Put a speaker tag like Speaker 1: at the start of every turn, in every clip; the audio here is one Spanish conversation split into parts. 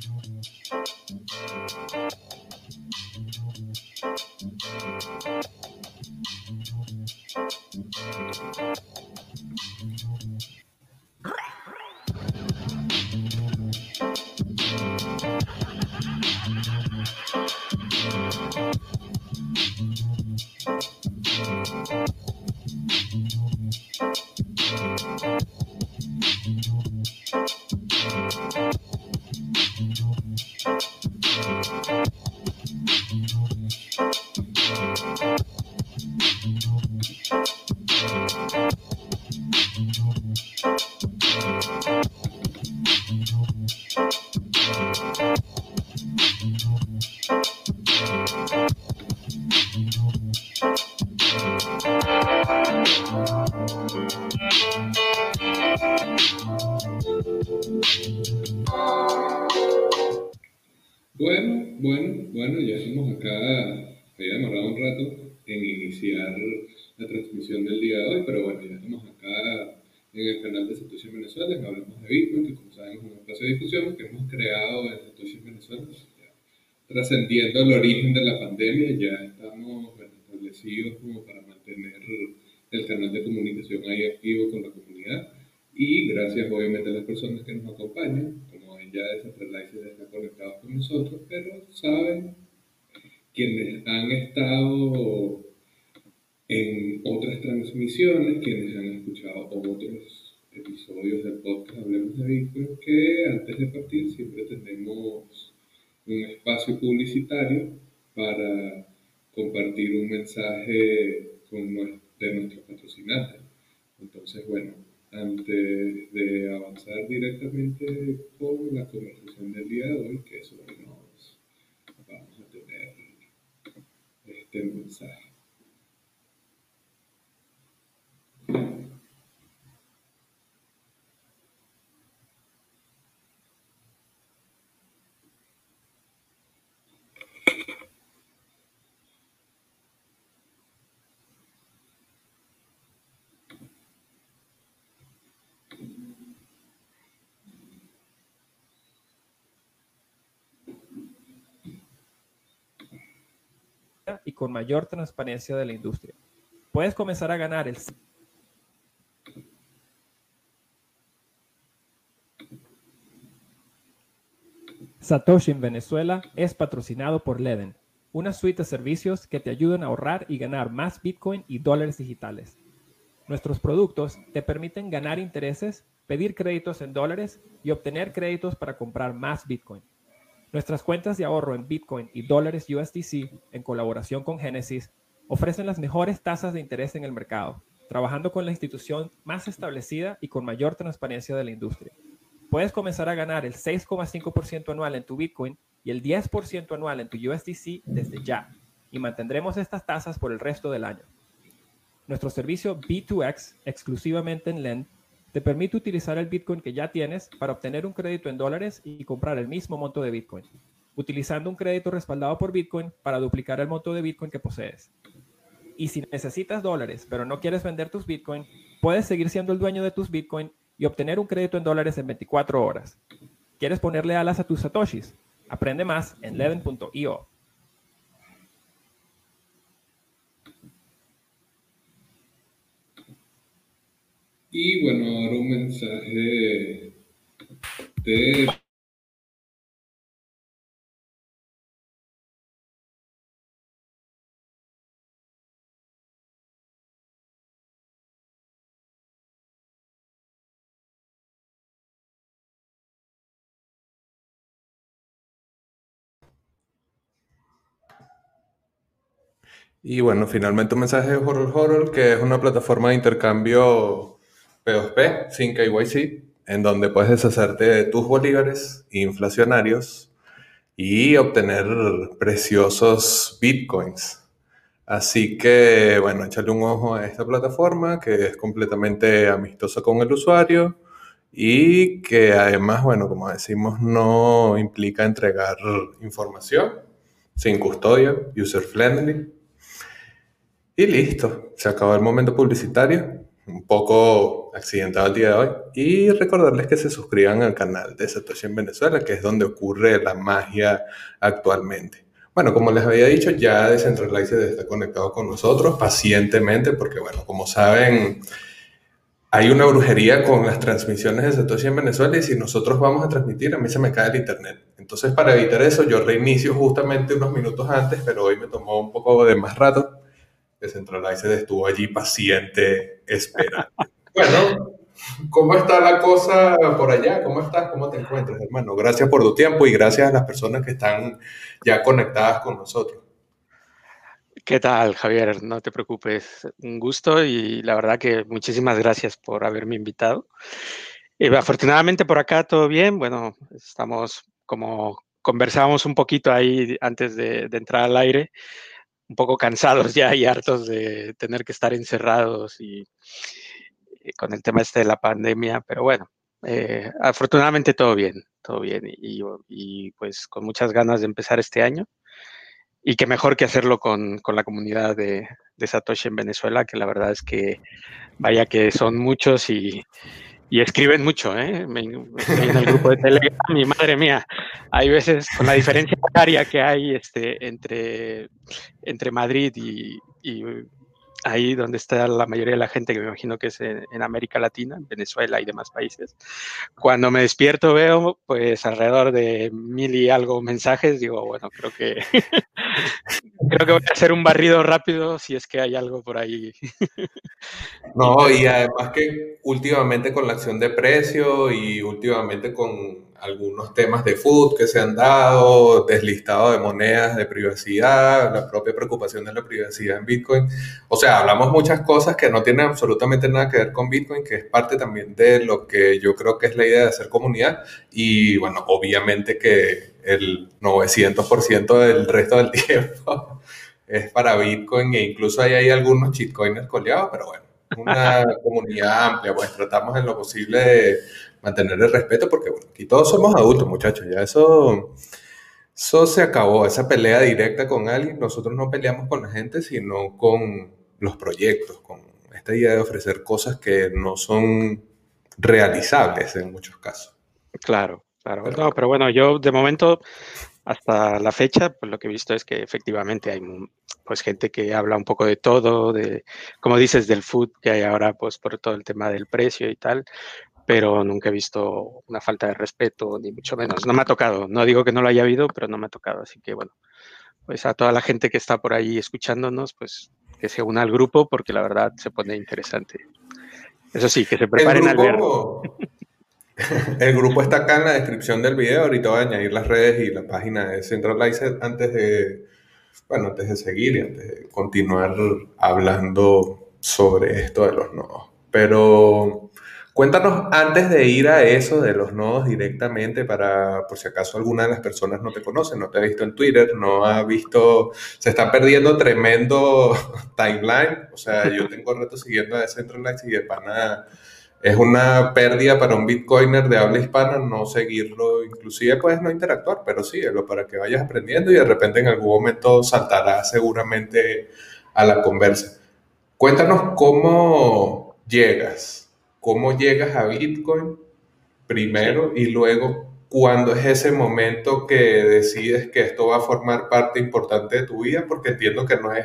Speaker 1: Thank you. Trascendiendo el origen de la pandemia, ya estamos establecidos como para mantener el canal de comunicación ahí activo con la comunidad. Y gracias obviamente a las personas que nos acompañan, como ven ya Decentralizer está conectado con nosotros, pero saben quienes han estado en otras transmisiones, quienes han escuchado otros episodios del podcast Hablemos de Bitcoin, que antes de partir siempre tenemos un espacio publicitario para compartir un mensaje con de nuestros patrocinantes. Entonces, bueno, antes de avanzar directamente con la conversación del día de hoy, que es sobre nos vamos a tener este mensaje.
Speaker 2: y con mayor transparencia de la industria. Puedes comenzar a ganar el Satoshi en Venezuela es patrocinado por Leden, una suite de servicios que te ayudan a ahorrar y ganar más Bitcoin y dólares digitales. Nuestros productos te permiten ganar intereses, pedir créditos en dólares y obtener créditos para comprar más Bitcoin. Nuestras cuentas de ahorro en Bitcoin y dólares USDC, en colaboración con Genesis, ofrecen las mejores tasas de interés en el mercado, trabajando con la institución más establecida y con mayor transparencia de la industria. Puedes comenzar a ganar el 6,5% anual en tu Bitcoin y el 10% anual en tu USDC desde ya, y mantendremos estas tasas por el resto del año. Nuestro servicio B2X, exclusivamente en Lend, te permite utilizar el Bitcoin que ya tienes para obtener un crédito en dólares y comprar el mismo monto de Bitcoin, utilizando un crédito respaldado por Bitcoin para duplicar el monto de Bitcoin que posees. Y si necesitas dólares, pero no quieres vender tus Bitcoin, puedes seguir siendo el dueño de tus Bitcoin y obtener un crédito en dólares en 24 horas. ¿Quieres ponerle alas a tus satoshis? Aprende más en leven.io.
Speaker 1: Y bueno, ahora un mensaje de Y bueno, finalmente un mensaje de Horror Horror, que es una plataforma de intercambio P2P sin KYC, en donde puedes deshacerte de tus bolívares inflacionarios y obtener preciosos bitcoins. Así que, bueno, échale un ojo a esta plataforma que es completamente amistosa con el usuario y que además, bueno, como decimos, no implica entregar información sin custodia, user friendly. Y listo, se acabó el momento publicitario.
Speaker 3: Un poco accidentado el día de hoy. Y recordarles que se suscriban al canal de Satoshi en Venezuela, que es donde ocurre la magia actualmente. Bueno, como les había dicho, ya Decentralized está conectado con nosotros pacientemente, porque bueno, como saben, hay una brujería con las transmisiones de Satoshi en Venezuela y si nosotros vamos a transmitir, a mí se me cae el internet. Entonces, para evitar eso, yo reinicio justamente unos minutos antes, pero hoy me tomó un poco de más rato. Decentralized estuvo allí paciente, esperando. bueno, ¿cómo está la cosa por allá? ¿Cómo estás? ¿Cómo te encuentras, hermano? Gracias por tu tiempo y gracias a las personas que están ya conectadas con nosotros.
Speaker 4: ¿Qué tal, Javier? No te preocupes. Un gusto y la verdad que muchísimas gracias por haberme invitado. Eh, afortunadamente por acá todo bien. Bueno, estamos como conversábamos un poquito ahí antes de, entrar al aire, un poco cansados ya y hartos de tener que estar encerrados y, con el tema este de la pandemia, pero bueno, eh, afortunadamente todo bien, todo bien y, y, pues con muchas ganas de empezar este año y qué mejor que hacerlo con, con la comunidad de, de, Satoshi en Venezuela, que la verdad es que vaya que son muchos y, y escriben mucho, ¿eh? Me, en el grupo de Telegram mi madre mía, hay veces con la diferencia horaria que hay este, entre, entre Madrid y ahí donde está la mayoría de la gente, que me imagino que es en, América Latina, en Venezuela y demás países. Cuando me despierto veo pues alrededor de mil y algo mensajes, digo, bueno, creo que creo que voy a hacer un barrido rápido si es que hay algo por ahí.
Speaker 3: no, y además que últimamente con la acción de precio y últimamente con algunos temas de food que se han dado, deslistado de monedas de privacidad, la propia preocupación de la privacidad en Bitcoin. O sea, hablamos muchas cosas que no tienen absolutamente nada que ver con Bitcoin, que es parte también de lo que yo creo que es la idea de hacer comunidad. Y bueno, obviamente que el 900% del resto del tiempo es para Bitcoin e incluso hay, hay algunos shitcoiners coleados, pero bueno, una comunidad amplia, pues tratamos en lo posible de mantener el respeto, porque bueno, aquí todos somos adultos, muchachos, ya eso, eso se acabó, esa pelea directa con alguien, nosotros no peleamos con la gente, sino con los proyectos, con esta idea de ofrecer cosas que no son realizables en muchos casos.
Speaker 4: Claro, claro. Pero, no, pero bueno, yo de momento, hasta la fecha, pues lo que he visto es que efectivamente hay pues gente que habla un poco de todo, de, como dices, del food que hay ahora, pues por todo el tema del precio y tal, pero nunca he visto una falta de respeto, ni mucho menos. No me ha tocado, no digo que no lo haya habido, pero no me ha tocado. Así que bueno, pues a toda la gente que está por ahí escuchándonos, pues que se una al grupo, porque la verdad se pone interesante. Eso sí, que se preparen al ver.
Speaker 3: El grupo está acá en la descripción del video. Ahorita voy a añadir las redes y la página de Centralized antes de, bueno, antes de seguir y antes de continuar hablando sobre esto de los nodos. Pero Cuéntanos antes de ir a eso de los nodos directamente para, por si acaso alguna de las personas no te conoce, no te ha visto en Twitter, no ha visto, se está perdiendo tremendo timeline. O sea, yo tengo reto siguiendo a Decentralized y de pana es una pérdida para un bitcoiner de habla hispana no seguirlo, inclusive puedes no interactuar, pero síguelo para que vayas aprendiendo y de repente en algún momento saltará seguramente a la conversa. Cuéntanos cómo llegas cómo llegas a Bitcoin primero y luego cuándo es ese momento que decides que esto va a formar parte importante de tu vida, porque entiendo que no es,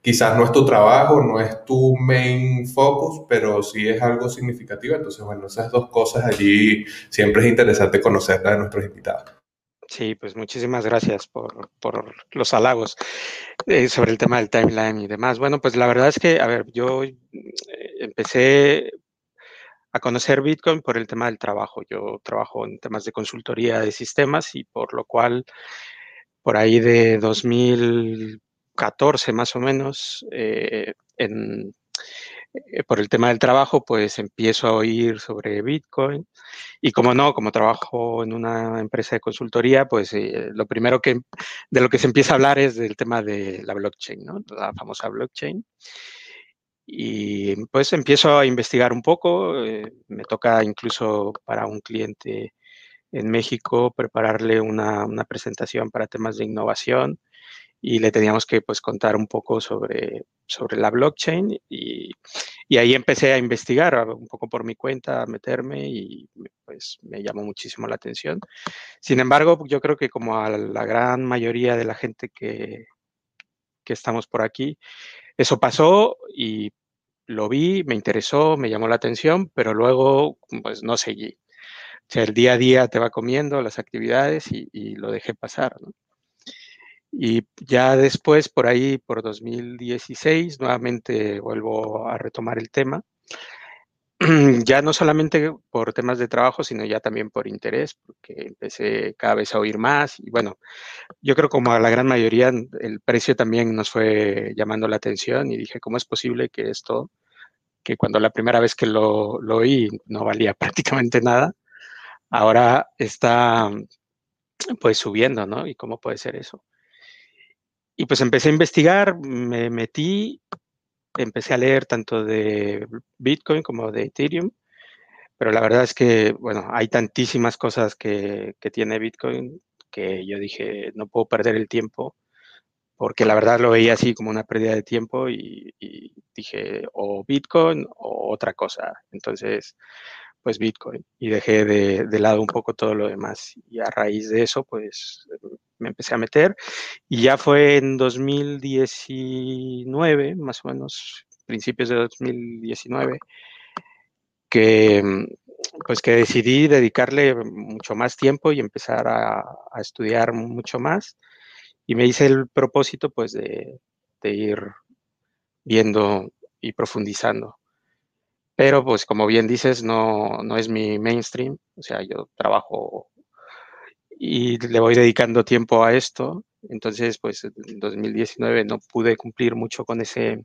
Speaker 3: quizás no es tu trabajo, no es tu main focus, pero sí es algo significativo. Entonces, bueno, esas dos cosas allí siempre es interesante conocerlas de nuestros invitados.
Speaker 4: Sí, pues muchísimas gracias por, por los halagos eh, sobre el tema del timeline y demás. Bueno, pues la verdad es que, a ver, yo eh, empecé a conocer Bitcoin por el tema del trabajo. Yo trabajo en temas de consultoría de sistemas y por lo cual por ahí de 2014 más o menos, eh, en, eh, por el tema del trabajo, pues empiezo a oír sobre Bitcoin. Y como no, como trabajo en una empresa de consultoría, pues eh, lo primero que de lo que se empieza a hablar es del tema de la blockchain, ¿no? La famosa blockchain. Y pues empiezo a investigar un poco, eh, me toca incluso para un cliente en México prepararle una, una, presentación para temas de innovación y le teníamos que pues contar un poco sobre, sobre la blockchain y, y, ahí empecé a investigar un poco por mi cuenta, a meterme y pues me llamó muchísimo la atención. Sin embargo, yo creo que como a la gran mayoría de la gente que, que estamos por aquí, eso pasó y lo vi, me interesó, me llamó la atención, pero luego pues no seguí. O sea, el día a día te va comiendo las actividades y, lo dejé pasar. Y ya después, por ahí, por 2016, nuevamente vuelvo a retomar el tema. Ya no solamente por temas de trabajo, sino ya también por interés, porque empecé cada vez a oír más. Y bueno, yo creo como a la gran mayoría, el precio también nos fue llamando la atención y dije, ¿cómo es posible que esto, que cuando la primera vez que lo, lo oí no valía prácticamente nada, ahora está pues subiendo, ¿no? ¿Y cómo puede ser eso? Y pues empecé a investigar, me metí, empecé a leer tanto de Bitcoin como de Ethereum, pero la verdad es que, bueno, hay tantísimas cosas que, que tiene Bitcoin que yo dije, no puedo perder el tiempo, porque la verdad lo veía así como una pérdida de tiempo y, dije, o Bitcoin o otra cosa. Entonces, pues Bitcoin y dejé de, de, lado un poco todo lo demás. Y a raíz de eso, pues me empecé a meter y ya fue en 2019, más o menos, principios de 2019, que pues que decidí dedicarle mucho más tiempo y empezar a, a estudiar mucho más y me hice el propósito pues de, de ir viendo y profundizando. Pero pues como bien dices, no, no es mi mainstream, o sea, yo trabajo y le voy dedicando tiempo a esto. Entonces, pues en 2019 no pude cumplir mucho con ese,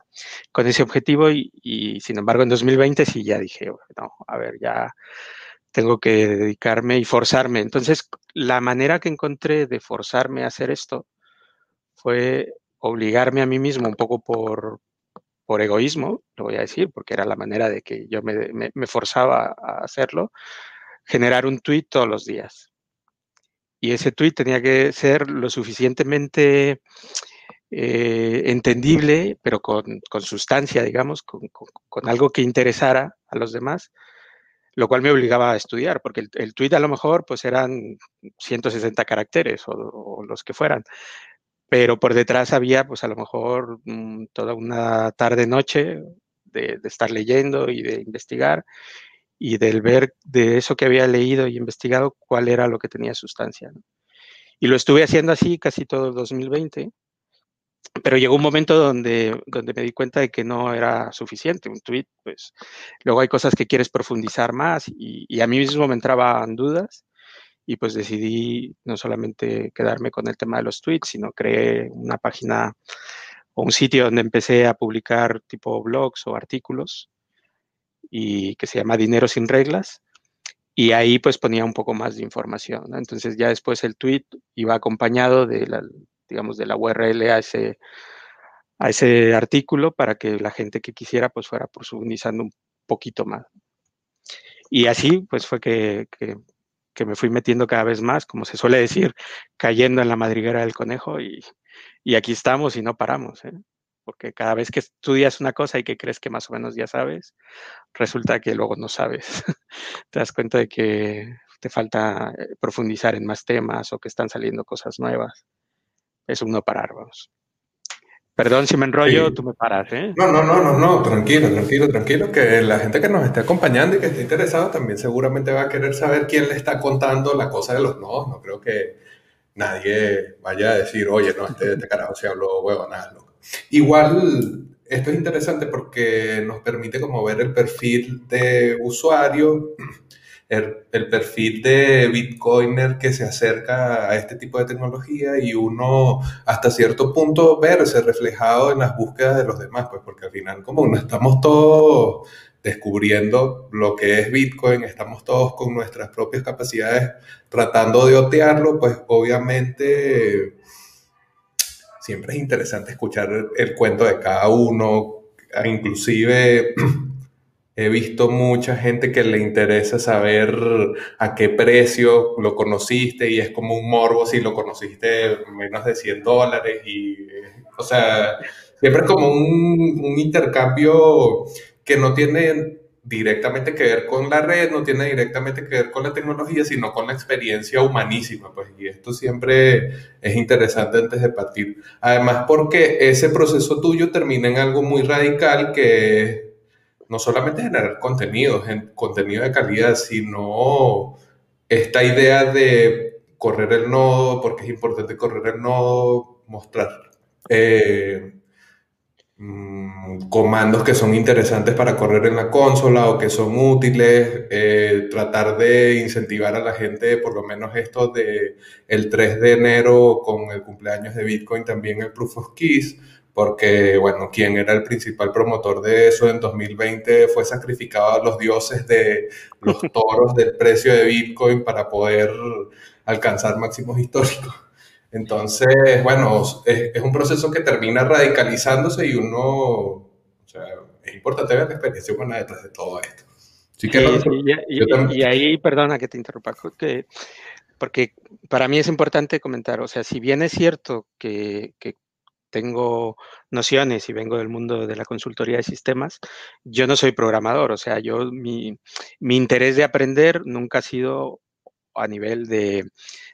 Speaker 4: con ese objetivo y, sin embargo en 2020 sí ya dije, no, a ver, ya tengo que dedicarme y forzarme. Entonces, la manera que encontré de forzarme a hacer esto fue obligarme a mí mismo un poco por, por egoísmo, lo voy a decir, porque era la manera de que yo me, me, me forzaba a hacerlo, generar un tweet todos los días. Y ese tweet tenía que ser lo suficientemente eh, entendible, pero con, con, sustancia, digamos, con, con, algo que interesara a los demás, lo cual me obligaba a estudiar, porque el, el tweet a lo mejor pues eran 160 caracteres o, los que fueran, pero por detrás había pues a lo mejor mmm, toda una tarde-noche de, de, estar leyendo y de investigar y del ver de eso que había leído y investigado cuál era lo que tenía sustancia. Y lo estuve haciendo así casi todo el 2020, pero llegó un momento donde, donde me di cuenta de que no era suficiente un tweet, pues luego hay cosas que quieres profundizar más y, y a mí mismo me entraban dudas y pues decidí no solamente quedarme con el tema de los tweets, sino creé una página o un sitio donde empecé a publicar tipo blogs o artículos y que se llama Dinero sin reglas y ahí pues ponía un poco más de información. Entonces ya después el tweet iba acompañado de la, digamos, de la URL a ese, a ese artículo para que la gente que quisiera pues fuera profundizando un poquito más. Y así pues fue que, que que me fui metiendo cada vez más, como se suele decir, cayendo en la madriguera del conejo y, y aquí estamos y no paramos, ¿eh? Porque cada vez que estudias una cosa y que crees que más o menos ya sabes, resulta que luego no sabes. te das cuenta de que te falta eh, profundizar en más temas o que están saliendo cosas nuevas. Es un no parar, vamos. Perdón si me enrollo, sí. tú me paras, ¿eh?
Speaker 3: No, no, no, no, no, tranquilo, tranquilo, tranquilo, que la gente que nos esté acompañando y que esté interesado también seguramente va a querer saber quién le está contando la cosa de los no. No creo que nadie vaya a decir, oye, no, este, este carajo se habló huevo, nada, no. Igual, esto es interesante porque nos permite como ver el perfil de usuario el, el, perfil de Bitcoiner que se acerca a este tipo de tecnología y uno hasta cierto punto verse reflejado en las búsquedas de los demás, pues porque al final como no estamos todos descubriendo lo que es Bitcoin, estamos todos con nuestras propias capacidades tratando de otearlo, pues obviamente siempre es interesante escuchar el, cuento de cada uno, inclusive He visto mucha gente que le interesa saber a qué precio lo conociste y es como un morbo si lo conociste menos de 100 dólares y, o sea, siempre es como un intercambio que no tiene directamente que ver con la red, no tiene directamente que ver con la tecnología, sino con la experiencia humanísima, pues, y esto siempre es interesante antes de partir. Además, porque ese proceso tuyo termina en algo muy radical que no solamente generar contenido, contenido de calidad, sino esta idea de correr el nodo, porque es importante correr el nodo, mostrar eh, mm, comandos que son interesantes para correr en la consola o que son útiles, eh, tratar de incentivar a la gente, por lo menos esto de el 3 de enero con el cumpleaños de Bitcoin, también el Proof of Keys, porque, bueno, quien era el principal promotor de eso en 2020 fue sacrificado a los dioses de los toros del precio de Bitcoin para poder alcanzar máximos históricos. Entonces, bueno, es, un proceso que termina radicalizándose y uno, o sea, es importante ver la experiencia humana detrás de todo esto.
Speaker 4: Sí, que y, ahí, perdona que te interrumpa, que, porque para mí es importante comentar, o sea, si bien es cierto que, que tengo nociones y vengo del mundo de la consultoría de sistemas, yo no soy programador, o sea, yo mi, interés de aprender nunca ha sido a nivel de,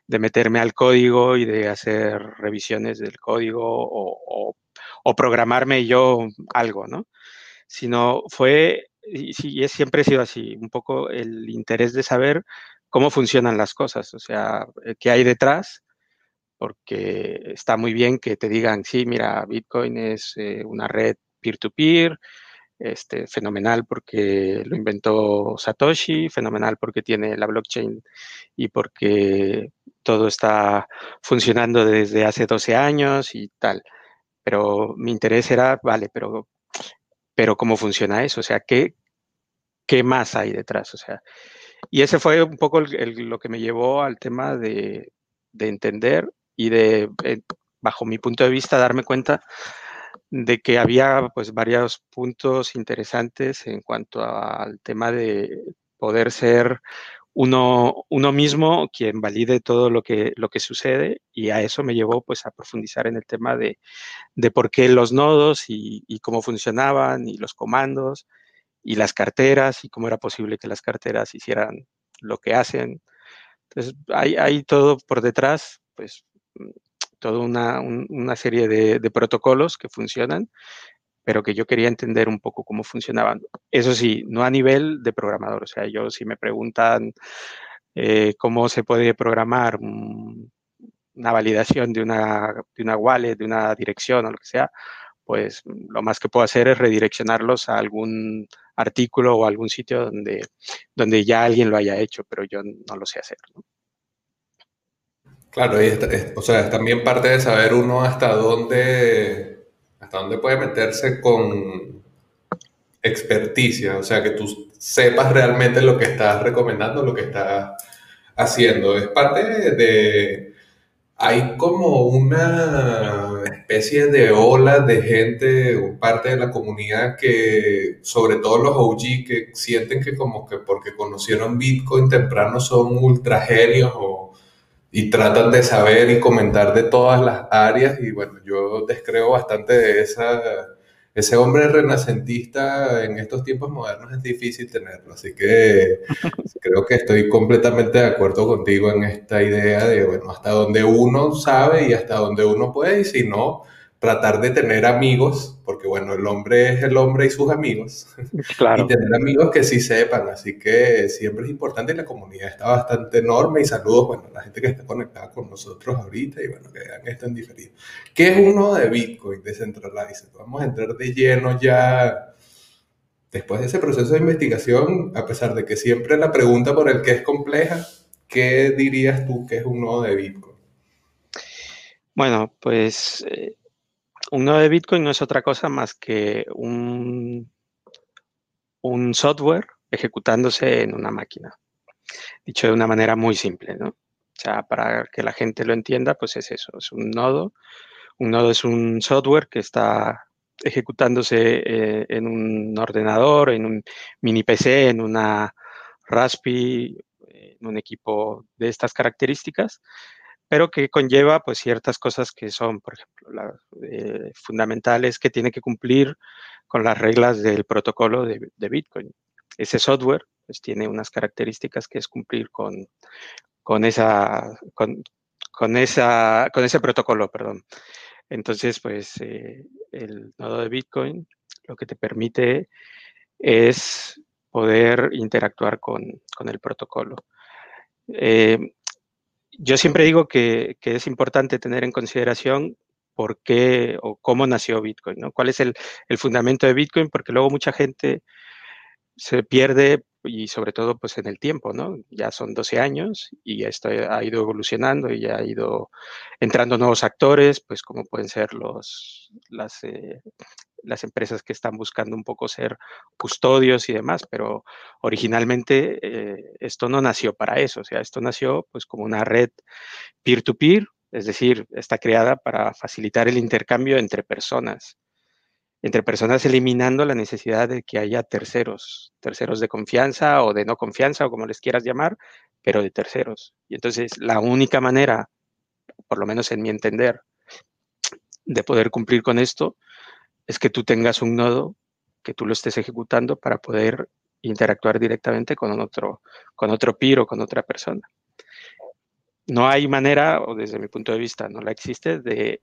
Speaker 4: meterme al código y de hacer revisiones del código o, programarme yo algo, ¿no? Sino fue, y, y siempre ha sido así, un poco el interés de saber cómo funcionan las cosas, o sea, eh, qué hay detrás porque está muy bien que te digan, sí, mira, Bitcoin es eh, una red peer-to-peer, este, fenomenal porque lo inventó Satoshi, fenomenal porque tiene la blockchain y porque todo está funcionando desde hace 12 años y tal. Pero mi interés era, vale, pero, pero ¿cómo funciona eso? O sea, ¿qué, qué más hay detrás? O sea, y ese fue un poco lo que me llevó al tema de, de entender y de, eh, bajo mi punto de vista, darme cuenta de que había pues varios puntos interesantes en cuanto al tema de poder ser uno, uno mismo quien valide todo lo que, lo que sucede y a eso me llevó pues a profundizar en el tema de, de por qué los nodos y, cómo funcionaban y los comandos y las carteras y cómo era posible que las carteras hicieran lo que hacen. Entonces hay, hay todo por detrás pues toda una, serie de, protocolos que funcionan, pero que yo quería entender un poco cómo funcionaban. Eso sí, no a nivel de programador. O sea, yo si me preguntan eh, cómo se puede programar una validación de una, de una wallet, de una dirección o lo que sea, pues lo más que puedo hacer es redireccionarlos a algún artículo o algún sitio donde, donde ya alguien lo haya hecho, pero yo no lo sé hacer.
Speaker 3: Claro, y o sea, es también parte de saber uno hasta dónde, hasta dónde puede meterse con experticia, o sea, que tú sepas realmente lo que estás recomendando, lo que estás haciendo. Es parte de, hay como una especie de ola de gente, parte de la comunidad que, sobre todo los OG, que sienten que como que porque conocieron Bitcoin temprano son ultra genios o y tratan de saber y comentar de todas las áreas y bueno, yo descreo bastante de esa, ese hombre renacentista en estos tiempos modernos es difícil tenerlo, así que creo que estoy completamente de acuerdo contigo en esta idea de, bueno, hasta donde uno sabe y hasta donde uno puede y si no, tratar de tener amigos, porque bueno, el hombre es el hombre y sus amigos, y tener amigos que sí sepan, así que siempre es importante y la comunidad está bastante enorme y saludos, bueno, a la gente que está conectada con nosotros ahorita y bueno, que vean esto en diferido. ¿Qué es uno de Bitcoin Decentralized? Vamos a entrar de lleno ya después de ese proceso de investigación, a pesar de que siempre la pregunta por el que es compleja, ¿qué dirías tú que es un nodo de Bitcoin?
Speaker 4: Bueno, pues eh, un nodo de Bitcoin no es otra cosa más que un, software ejecutándose en una máquina. Dicho de una manera muy simple, ¿no? O sea, para que la gente lo entienda, pues es eso, es un nodo. Un nodo es un software que está ejecutándose eh, en un ordenador, en un mini PC, en una Raspi, en un equipo de estas características, pero que conlleva pues ciertas cosas que son, por ejemplo, las, eh, fundamentales que tiene que cumplir con las reglas del protocolo de, de Bitcoin. Ese software pues, tiene unas características que es cumplir con, con, esa, con, con, esa, con ese protocolo, perdón. Entonces, pues eh, el nodo de Bitcoin lo que te permite es poder interactuar con, con el protocolo. Eh, yo siempre digo que, es importante tener en consideración por qué o cómo nació Bitcoin, ¿no? ¿Cuál es el fundamento de Bitcoin? Porque luego mucha gente se pierde y sobre todo pues en el tiempo, ¿no? Ya son 12 años y esto ha ido evolucionando y ha ido entrando nuevos actores, pues como pueden ser los, las, eh, las empresas que están buscando un poco ser custodios y demás, pero originalmente eh, esto no nació para eso, o sea, esto nació pues como una red peer-to-peer, -peer, es decir, está creada para facilitar el intercambio entre personas entre personas eliminando la necesidad de que haya terceros, terceros de confianza o de no confianza o como les quieras llamar, pero de terceros. Y entonces la única manera, por lo menos en mi entender, de poder cumplir con esto es que tú tengas un nodo que tú lo estés ejecutando para poder interactuar directamente con otro, con otro peer o con otra persona. No hay manera, o desde mi punto de vista no la existe, de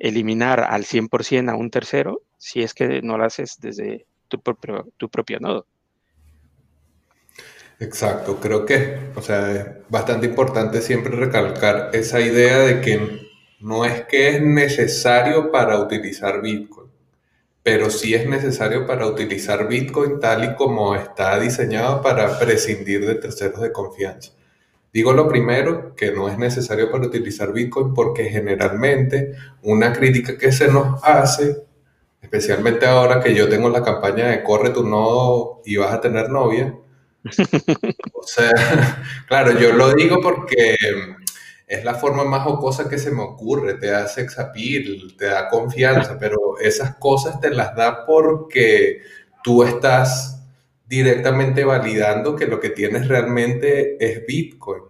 Speaker 4: eliminar al 100% a un tercero si es que no lo haces desde tu propio, nodo.
Speaker 3: Exacto, creo que, o sea, es bastante importante siempre recalcar esa idea de que no es que es necesario para utilizar Bitcoin, pero sí es necesario para utilizar Bitcoin tal y como está diseñado para prescindir de terceros de confianza. Digo lo primero, que no es necesario para utilizar Bitcoin porque generalmente una crítica que se nos hace, especialmente ahora que yo tengo la campaña de corre tu nodo y vas a tener novia, o sea, claro, yo lo digo porque es la forma más jocosa que se me ocurre, te da sex appeal, te da confianza, pero esas cosas te las da porque tú estás directamente validando que lo que tienes realmente es Bitcoin.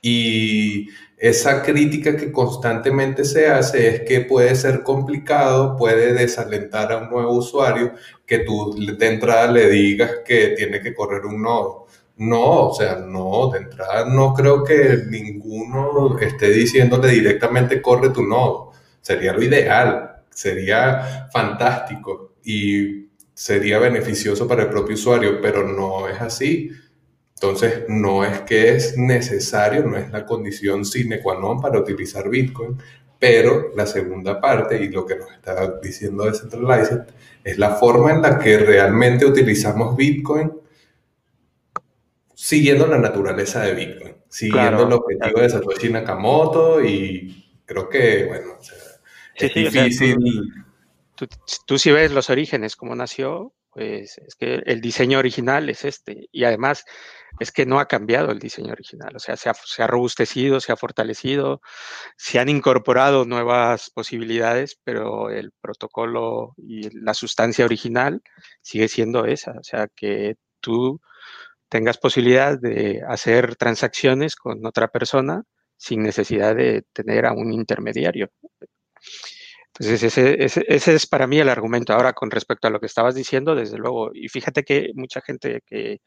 Speaker 3: Y esa crítica que constantemente se hace es que puede ser complicado, puede desalentar a un nuevo usuario que tú de entrada le digas que tiene que correr un nodo. No, o sea, no, de entrada no creo que ninguno esté diciéndole directamente corre tu nodo. Sería lo ideal, sería fantástico. Y sería beneficioso para el propio usuario, pero no es así. Entonces, no es que es necesario, no es la condición sine qua non para utilizar Bitcoin, pero la segunda parte, y lo que nos está diciendo Decentralized, es la forma en la que realmente utilizamos Bitcoin siguiendo la naturaleza de Bitcoin, siguiendo el objetivo de Satoshi Nakamoto y creo que, bueno, es difícil
Speaker 4: tú, si ves los orígenes, cómo nació, pues es que el diseño original es este. Y además es que no ha cambiado el diseño original. O sea, se ha, robustecido, se ha fortalecido, se han incorporado nuevas posibilidades, pero el protocolo y la sustancia original sigue siendo esa. O sea, que tú tengas posibilidad de hacer transacciones con otra persona sin necesidad de tener a un intermediario. Entonces, ese, ese, es para mí el argumento. Ahora, con respecto a lo que estabas diciendo, desde luego, y fíjate que mucha gente que,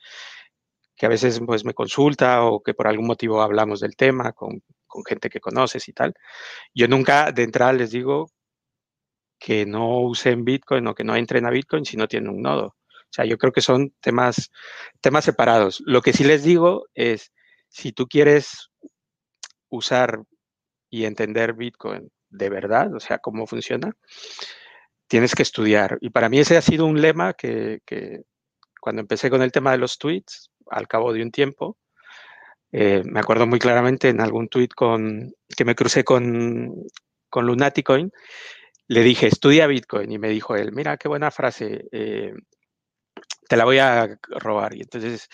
Speaker 4: que a veces pues, me consulta o que por algún motivo hablamos del tema con, con gente que conoces y tal, yo nunca de entrada les digo que no usen Bitcoin o que no entren a Bitcoin si no tienen un nodo. O sea, yo creo que son temas, temas separados. Lo que sí les digo es, si tú quieres usar y entender Bitcoin de verdad, o sea, cómo funciona, tienes que estudiar. Y para mí ese ha sido un lema que, cuando empecé con el tema de los tweets, al cabo de un tiempo, eh, me acuerdo muy claramente en algún tweet con, que me crucé con, con Lunaticoin, le dije, estudia Bitcoin. Y me dijo él, mira, qué buena frase, eh, te la voy a robar. Y entonces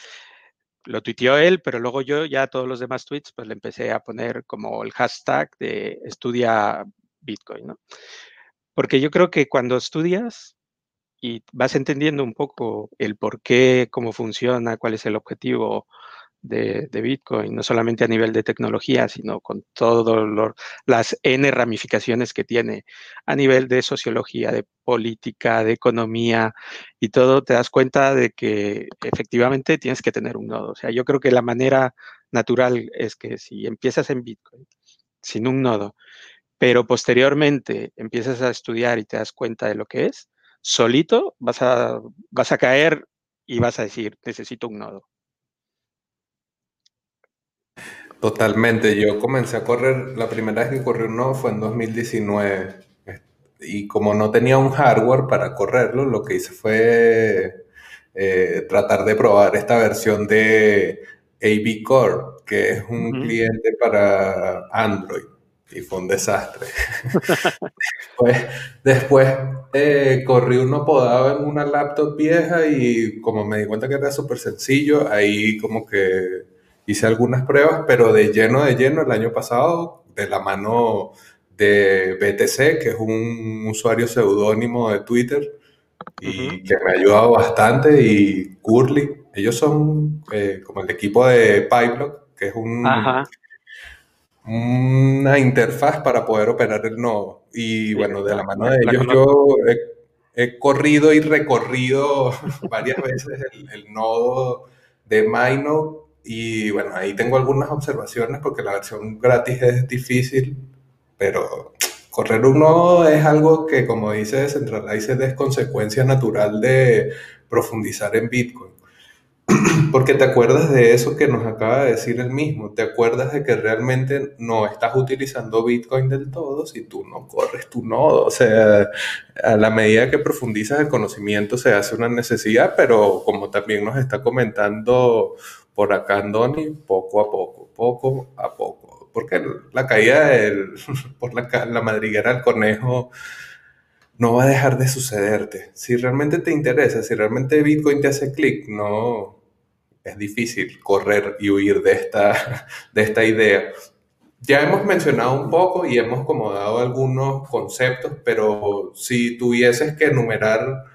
Speaker 4: lo tuiteó él, pero luego yo ya todos los demás tweets pues le empecé a poner como el hashtag de estudia Bitcoin. Porque yo creo que cuando estudias y vas entendiendo un poco el por qué, cómo funciona, cuál es el objetivo de, Bitcoin, no solamente a nivel de tecnología, sino con todas las N ramificaciones que tiene a nivel de sociología, de política, de economía y todo, te das cuenta de que efectivamente tienes que tener un nodo. O sea, yo creo que la manera natural es que si empiezas en Bitcoin sin un nodo, pero posteriormente empiezas a estudiar y te das cuenta de lo que es, solito vas a, vas a caer y vas a decir, necesito un nodo.
Speaker 3: Totalmente. Yo comencé a correr, la primera vez que corrí un nodo fue en 2019. Y como no tenía un hardware para correrlo, lo que hice fue eh, tratar de probar esta versión de AB Core, que es un cliente para Android. Y fue un desastre. después, después eh, corrí uno podado en una laptop vieja y como me di cuenta que era súper sencillo, ahí como que hice algunas pruebas, pero de lleno, de lleno el año pasado, de la mano de BTC, que es un usuario seudónimo de Twitter y que me ha ayudado bastante, y Curly. Ellos son eh, como el equipo de Pipeblock, que es un, una interfaz para poder operar el nodo. Y bueno, de la mano de ellos yo he, corrido y recorrido varias veces el, el nodo de MyNode y bueno, ahí tengo algunas observaciones porque la versión gratis es difícil, pero correr un nodo es algo que, como dice Decentralize, es consecuencia natural de profundizar en Bitcoin. Porque te acuerdas de eso que nos acaba de decir el mismo, te acuerdas de que realmente no estás utilizando Bitcoin del todo si tú no corres tu nodo. O sea, a la medida que profundizas el conocimiento se hace una necesidad, pero como también nos está comentando por acá Andoni, poco a poco, poco a poco. Porque la caída del, por la, la madriguera del conejo no va a dejar de sucederte. Si realmente te interesa, si realmente Bitcoin te hace clic, no es difícil correr y huir de esta, de esta idea. Ya hemos mencionado un poco y hemos como dado algunos conceptos, pero si tuvieses que enumerar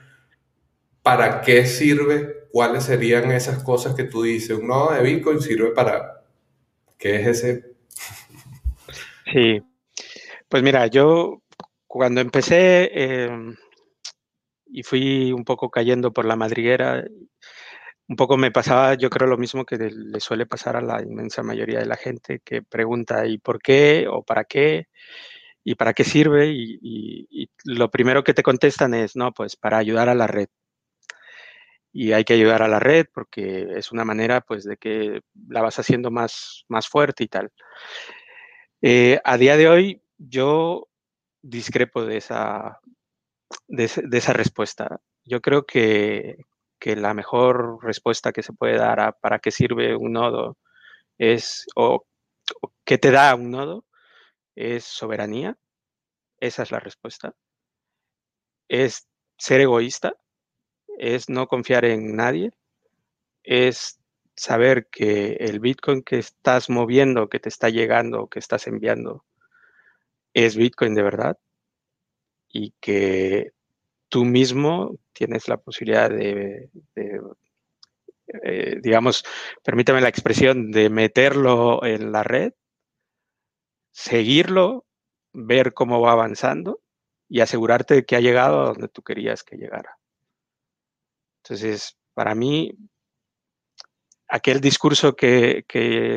Speaker 3: para qué sirve ¿cuáles serían esas cosas que tú dices? Un nodo de Bitcoin sirve para... ¿Qué es ese?
Speaker 4: Sí, pues mira, yo cuando empecé em, y fui un poco cayendo por la madriguera, un poco me pasaba, yo creo, lo mismo que le suele pasar a la inmensa mayoría de la gente que pregunta ¿y por qué? o ¿para qué? ¿Y para qué sirve? y lo primero que te contestan es, no, pues para ayudar a la red y hay que ayudar a la red porque es una manera pues de que la vas haciendo más, más fuerte y tal. Eh, a día de hoy yo discrepo de esa, de, esa respuesta. Yo creo que, la mejor respuesta que se puede dar a para qué sirve un nodo es, o, o qué te da un nodo, es soberanía. Esa es la respuesta. Es ser egoísta es no confiar en nadie, es saber que el Bitcoin que estás moviendo, que te está llegando, que estás enviando, es Bitcoin de verdad y que tú mismo tienes la posibilidad de, eh, digamos, permítame la expresión, de meterlo en la red, seguirlo, ver cómo va avanzando y asegurarte de que ha llegado a donde tú querías que llegara. Entonces, para mí, aquel discurso que,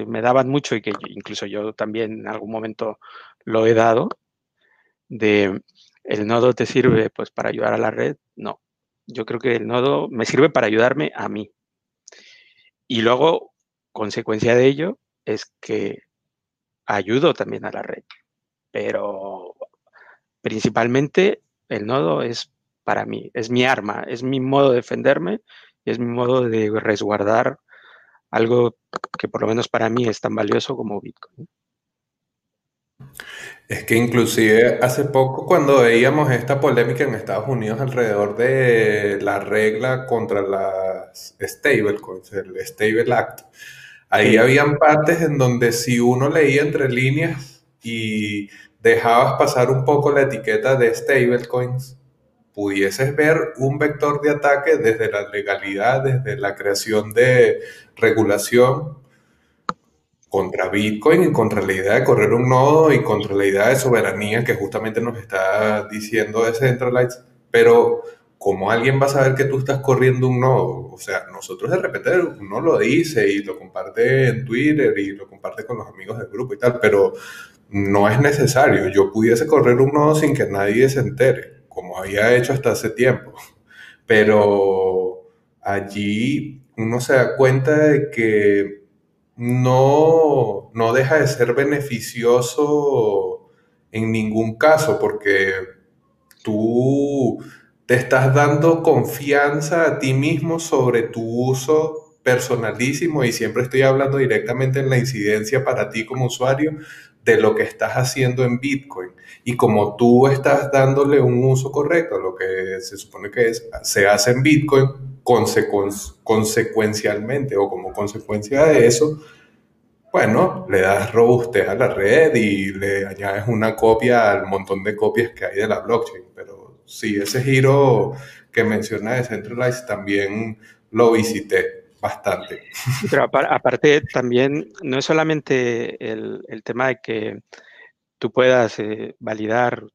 Speaker 4: me daban mucho y que incluso yo también en algún momento lo he dado, de el nodo te sirve pues para ayudar a la red, no. Yo creo que el nodo me sirve para ayudarme a mí. Y luego, consecuencia de ello, es que ayudo también a la red. Pero principalmente el nodo es para mí, es mi arma, es mi modo de defenderme y es mi modo de resguardar algo que por lo menos para mí es tan valioso como Bitcoin.
Speaker 3: Es que inclusive hace poco cuando veíamos esta polémica en Estados Unidos alrededor de la regla contra las stablecoins, el Stable Act, ahí habían partes en donde si uno leía entre líneas y dejabas pasar un poco la etiqueta de stablecoins, pudieses ver un vector de ataque desde la legalidad, desde la creación de regulación contra Bitcoin y contra la idea de correr un nodo y contra la idea de soberanía que justamente nos está diciendo Decentralized. Pero, ¿cómo alguien va a saber que tú estás corriendo un nodo? O sea, nosotros de repente uno lo dice y lo comparte en Twitter y lo comparte con los amigos del grupo y tal, pero no es necesario. Yo pudiese correr un nodo sin que nadie se entere, había hecho hasta hace tiempo. Pero allí uno se da cuenta de que no, no deja de ser beneficioso en ningún caso, porque tú te estás dando confianza a ti mismo sobre tu uso personalísimo y siempre estoy hablando directamente en la incidencia para ti como usuario de lo que estás haciendo en Bitcoin. Y como tú estás dándole un uso correcto a lo que se supone que es, se hace en Bitcoin, consecuencialmente o como consecuencia de eso, bueno, le das robustez a la red y le añades una copia al montón de copias que hay de la blockchain. Pero sí, ese giro que menciona de Centralized también lo visité bastante.
Speaker 4: Pero aparte también no es solamente el, tema de que tú puedas eh, validar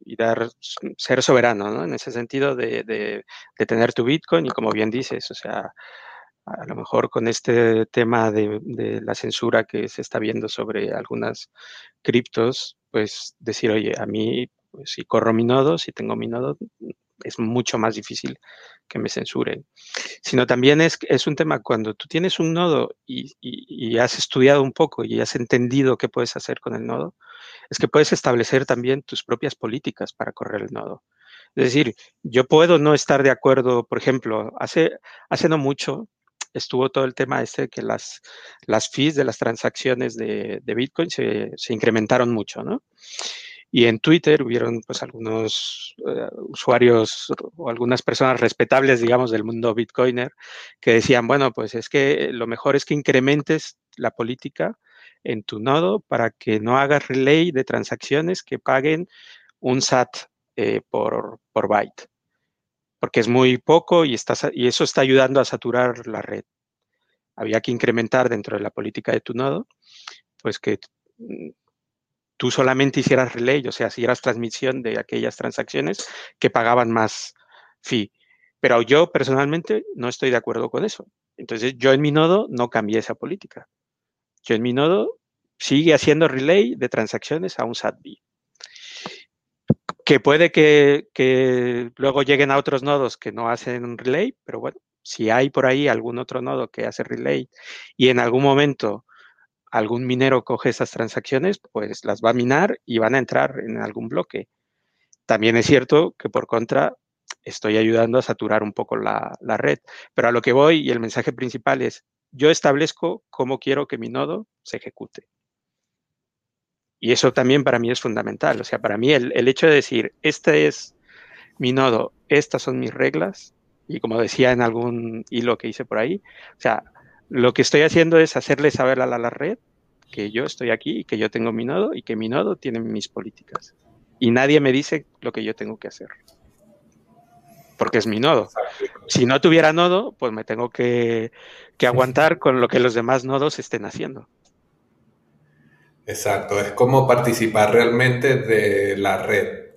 Speaker 4: y dar, ser soberano, ¿no? En ese sentido de, tener tu Bitcoin y como bien dices, o sea, a lo mejor con este tema de, de la censura que se está viendo sobre algunas criptos, pues decir, oye, a mí, pues, si corro mi nodo, si tengo mi nodo, es mucho más difícil que me censuren. Sino también es, es un tema cuando tú tienes un nodo y, y, has estudiado un poco y has entendido qué puedes hacer con el nodo, es que puedes establecer también tus propias políticas para correr el nodo. Es decir, yo puedo no estar de acuerdo, por ejemplo, hace, hace no mucho estuvo todo el tema este que las, las fees de las transacciones de, de Bitcoin se, se incrementaron mucho, ¿no? Y en Twitter hubieron pues algunos eh, usuarios o algunas personas respetables, digamos, del mundo bitcoiner que decían, bueno, pues es que lo mejor es que incrementes la política en tu nodo para que no hagas relay de transacciones que paguen un SAT eh, por, por byte, porque es muy poco y, estás, y eso está ayudando a saturar la red. Había que incrementar dentro de la política de tu nodo, pues que mm, tú solamente hicieras relay, o sea, hicieras transmisión de aquellas transacciones que pagaban más fee. Pero yo personalmente no estoy de acuerdo con eso. Entonces, yo en mi nodo no cambié esa política. Yo en mi nodo sigue haciendo relay de transacciones a un SATB. Que puede que, luego lleguen a otros nodos que no hacen relay, pero bueno, si hay por ahí algún otro nodo que hace relay y en algún momento algún minero coge esas transacciones, pues las va a minar y van a entrar en algún bloque. También es cierto que por contra estoy ayudando a saturar un poco la, red, pero a lo que voy y el mensaje principal es, yo establezco cómo quiero que mi nodo se ejecute. Y eso también para mí es fundamental. O sea, para mí el, el hecho de decir, este es mi nodo, estas son mis reglas, y como decía en algún hilo que hice por ahí, o sea, lo que estoy haciendo es hacerle saber a la, red que yo estoy aquí y que yo tengo mi nodo y que mi nodo tiene mis políticas. Y nadie me dice lo que yo tengo que hacer. Porque es mi nodo. Si no tuviera nodo, pues me tengo que, que aguantar con lo que los demás nodos estén haciendo.
Speaker 3: Exacto, es como participar realmente de la red.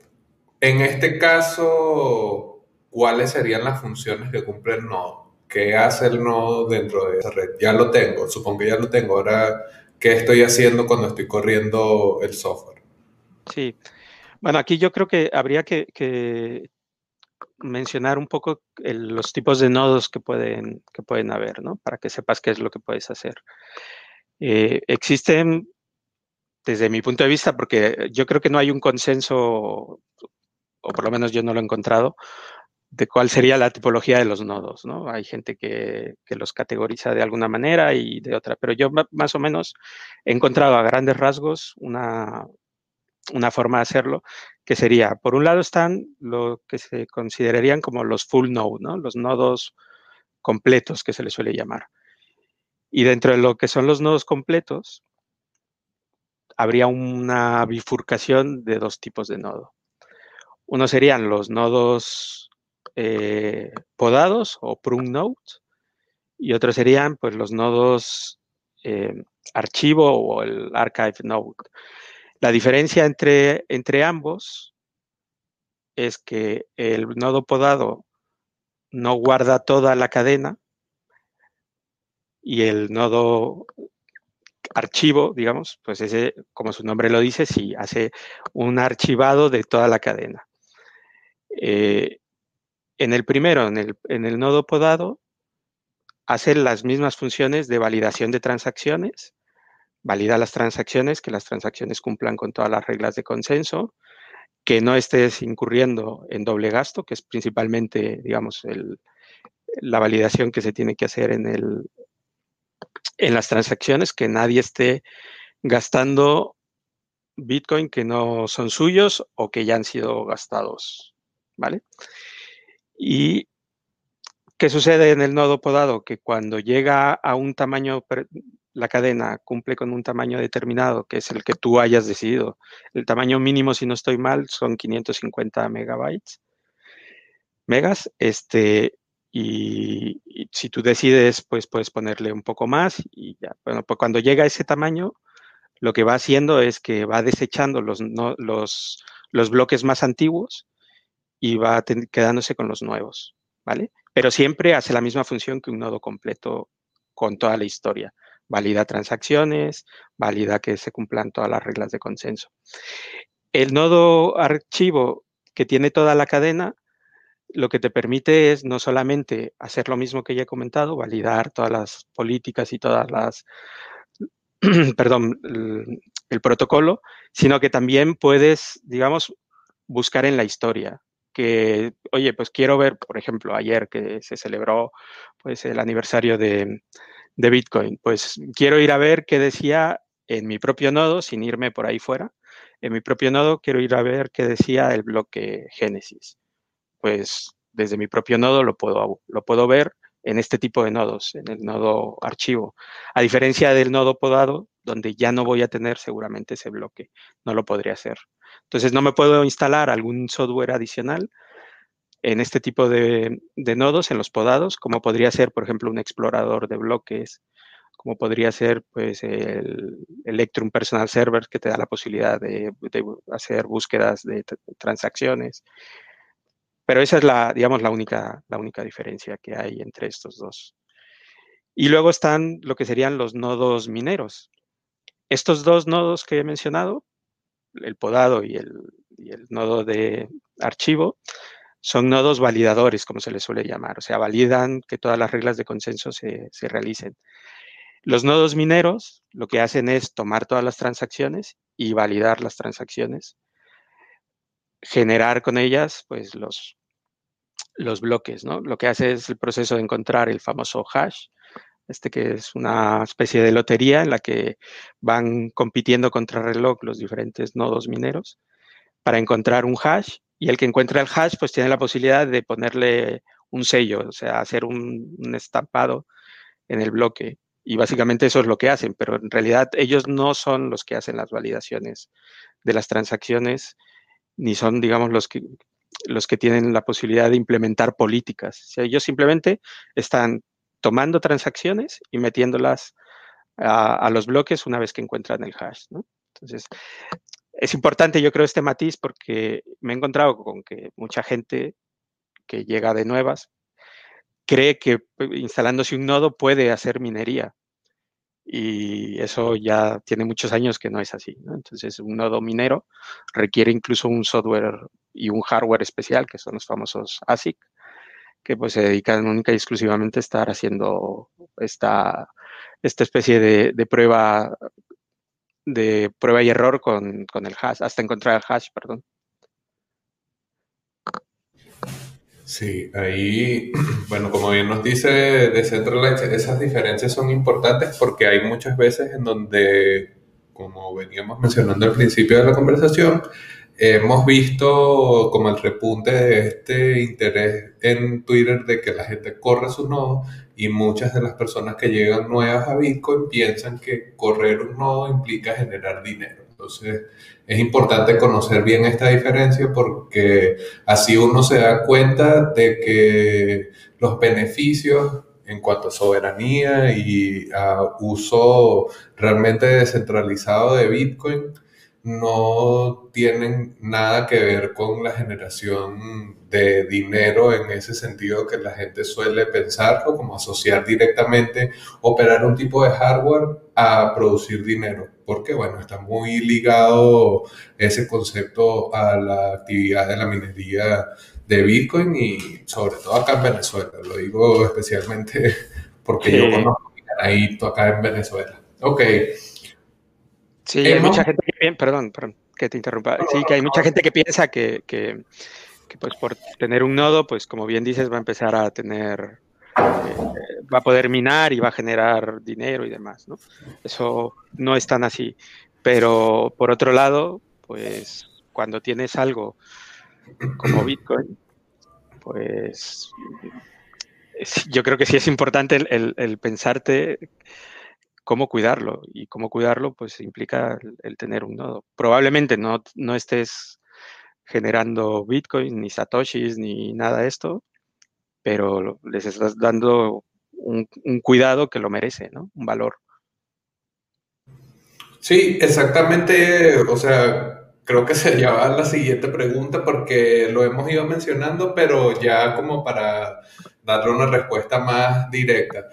Speaker 3: En este caso, ¿cuáles serían las funciones que cumple el nodo? ¿Qué hace el nodo dentro de esa red? Ya lo tengo, supongo que ya lo tengo. Ahora, ¿qué estoy haciendo cuando estoy corriendo el software?
Speaker 4: Sí. Bueno, aquí yo creo que habría que, mencionar un poco los tipos de nodos que pueden, que pueden haber, ¿no? Para que sepas qué es lo que puedes hacer. Eh, existen, desde mi punto de vista, porque yo creo que no hay un consenso, o por lo menos yo no lo he encontrado, de cuál sería la tipología de los nodos, ¿no? Hay gente que, los categoriza de alguna manera y de otra, pero yo más o menos he encontrado a grandes rasgos una, una forma de hacerlo, que sería, por un lado están lo que se considerarían como los full node, ¿no? Los nodos completos que se les suele llamar. Y dentro de lo que son los nodos completos, habría una bifurcación de dos tipos de nodo. Uno serían los nodos eh, podados o prune nodes y otros serían pues los nodos eh, archivo o el archive node. La diferencia entre, entre ambos es que el nodo podado no guarda toda la cadena y el nodo archivo, digamos, pues ese, como su nombre lo dice, sí hace un archivado de toda la cadena. Eh, en el primero, en el, nodo podado, hace las mismas funciones de validación de transacciones, valida las transacciones, que las transacciones cumplan con todas las reglas de consenso, que no estés incurriendo en doble gasto, que es principalmente, digamos, la validación que se tiene que hacer en, en las transacciones, que nadie esté gastando Bitcoin que no son suyos o que ya han sido gastados, ¿vale? Y ¿qué sucede en el nodo podado? Que cuando llega a un tamaño la cadena cumple con un tamaño determinado, que es el que tú hayas decidido. El tamaño mínimo, si no estoy mal, son 550 megabytes, megas, este, y, si tú decides, pues puedes ponerle un poco más y ya. Bueno, pues cuando llega a ese tamaño, lo que va haciendo es que va desechando los, los, los bloques más antiguos y va quedándose con los nuevos, ¿vale? Pero siempre hace la misma función que un nodo completo con toda la historia valida transacciones, valida que se cumplan todas las reglas de consenso. El nodo archivo que tiene toda la cadena, lo que te permite es no solamente hacer lo mismo que ya he comentado, validar todas las políticas y todas las, perdón, el, el protocolo, sino que también puedes, digamos, buscar en la historia, que, oye, pues quiero ver, por ejemplo, ayer que se celebró pues el aniversario de, de Bitcoin. Pues quiero ir a ver qué decía en mi propio nodo, sin irme por ahí fuera. En mi propio nodo quiero ir a ver qué decía el bloque Génesis. Pues desde mi propio nodo lo puedo, lo puedo ver en este tipo de nodos, en el nodo archivo. A diferencia del nodo podado, donde ya no voy a tener seguramente ese bloque, no lo podría hacer. Entonces no me puedo instalar algún software adicional en este tipo de, nodos, en los podados, como podría ser, por ejemplo, un explorador de bloques, como podría ser pues, el Electrum Personal Server, que te da la posibilidad de, hacer búsquedas de transacciones. Pero esa es la, digamos, la única, la única diferencia que hay entre estos dos. Y luego están lo que serían los nodos mineros. Estos dos nodos que he mencionado, el podado y el, nodo de archivo, son nodos validadores, como se les suele llamar, o sea, validan que todas las reglas de consenso se, realicen. Los nodos mineros lo que hacen es tomar todas las transacciones y validar las transacciones, generar con ellas pues los, los bloques, ¿no? Lo que hace es el proceso de encontrar el famoso hash, este que es una especie de lotería en la que van compitiendo contra reloj los diferentes nodos mineros para encontrar un hash y el que encuentra el hash, pues tiene la posibilidad de ponerle un sello, o sea, hacer un, estampado en el bloque. Y básicamente eso es lo que hacen, pero en realidad ellos no son los que hacen las validaciones de las transacciones, ni son, digamos, los que, los que tienen la posibilidad de implementar políticas. Ellos simplemente están tomando transacciones y metiéndolas a, los bloques una vez que encuentran el hash. Entonces, es importante, yo creo, este matiz porque me he encontrado con que mucha gente que llega de nuevas cree que pues, instalándose un nodo puede hacer minería. Y eso ya tiene muchos años que no es así. Entonces, un nodo minero requiere incluso un software y un hardware especial, que son los famosos ASIC, que pues se dedican única y exclusivamente a estar haciendo esta, esta especie de, de prueba de prueba y error con, el hash, hasta encontrar el hash, perdón.
Speaker 3: Sí, ahí, bueno, como bien nos dice Decentralized, esas diferencias son importantes porque hay muchas veces en donde, como veníamos mencionando al principio de la conversación, hemos visto como el repunte de este interés en Twitter de que la gente corre su nodo y muchas de las personas que llegan nuevas a Bitcoin piensan que correr un nodo implica generar dinero. Entonces, es importante conocer bien esta diferencia porque así uno se da cuenta de que los beneficios en cuanto a soberanía y a uso realmente descentralizado de Bitcoin no tienen nada que ver con la generación de dinero en ese sentido que la gente suele pensarlo, como asociar directamente operar un tipo de hardware a producir dinero, porque bueno, está muy ligado ese concepto a la actividad de la minería de Bitcoin y sobre todo acá en Venezuela, lo digo especialmente porque yo conozco ahí acá en Venezuela. Ok.
Speaker 4: Sí, hay mucha gente que piensa, perdón, perdón, que te interrumpa. Sí, que hay mucha gente que piensa que, que, pues por tener un nodo, pues como bien dices, va a empezar a tener, eh, va a poder minar y va a generar dinero y demás, ¿no? Eso no es tan así. Pero por otro lado, pues cuando tienes algo como Bitcoin, pues yo creo que sí es importante el, el pensarte cómo cuidarlo. Y cómo cuidarlo, pues implica el, tener un nodo. Probablemente no, no estés generando Bitcoin, ni Satoshis, ni nada de esto, pero les estás dando un, cuidado que lo merece, ¿no? Un valor.
Speaker 3: Sí, exactamente. O sea, creo que se lleva la siguiente pregunta porque lo hemos ido mencionando, pero ya como para darle una respuesta más directa.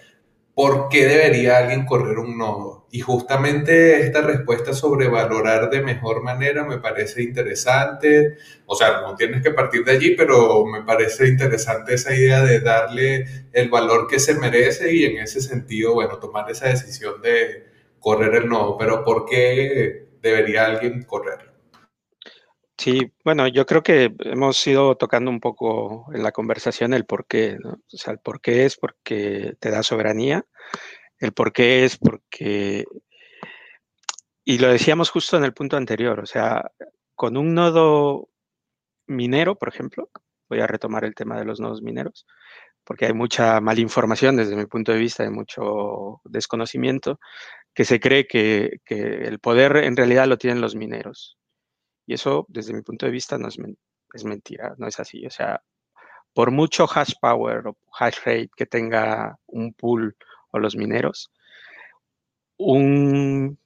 Speaker 3: ¿Por qué debería alguien correr un nodo? Y justamente esta respuesta sobre valorar de mejor manera me parece interesante. O sea, no tienes que partir de allí, pero me parece interesante esa idea de darle el valor que se merece y en ese sentido, bueno, tomar esa decisión de correr el nodo. Pero ¿por qué debería alguien correr?
Speaker 4: Sí, bueno, yo creo que hemos ido tocando un poco en la conversación el por qué, ¿no? O sea, el por qué es porque te da soberanía, el por qué es porque, y lo decíamos justo en el punto anterior, o sea, con un nodo minero, por ejemplo, voy a retomar el tema de los nodos mineros, porque hay mucha malinformación desde mi punto de vista, hay mucho desconocimiento, que se cree que el poder en realidad lo tienen los mineros y eso, desde mi punto de vista, no es, es mentira, no es así. O sea, por mucho hash power o hash rate que tenga un pool o los mineros, un,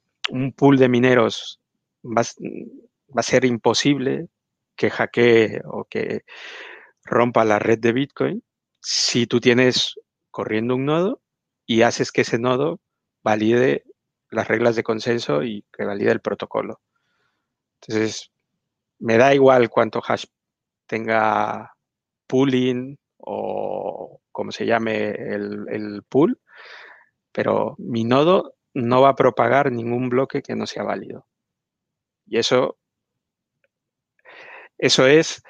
Speaker 4: pool de mineros va, va, a ser imposible que hackee o que rompa la red de Bitcoin si tú tienes corriendo un nodo y haces que ese nodo valide las reglas de consenso y que valide el protocolo. Entonces, me da igual cuánto hash tenga pooling o como se llame el, pool, pero mi nodo no va a propagar ningún bloque que no sea válido. Y eso, eso es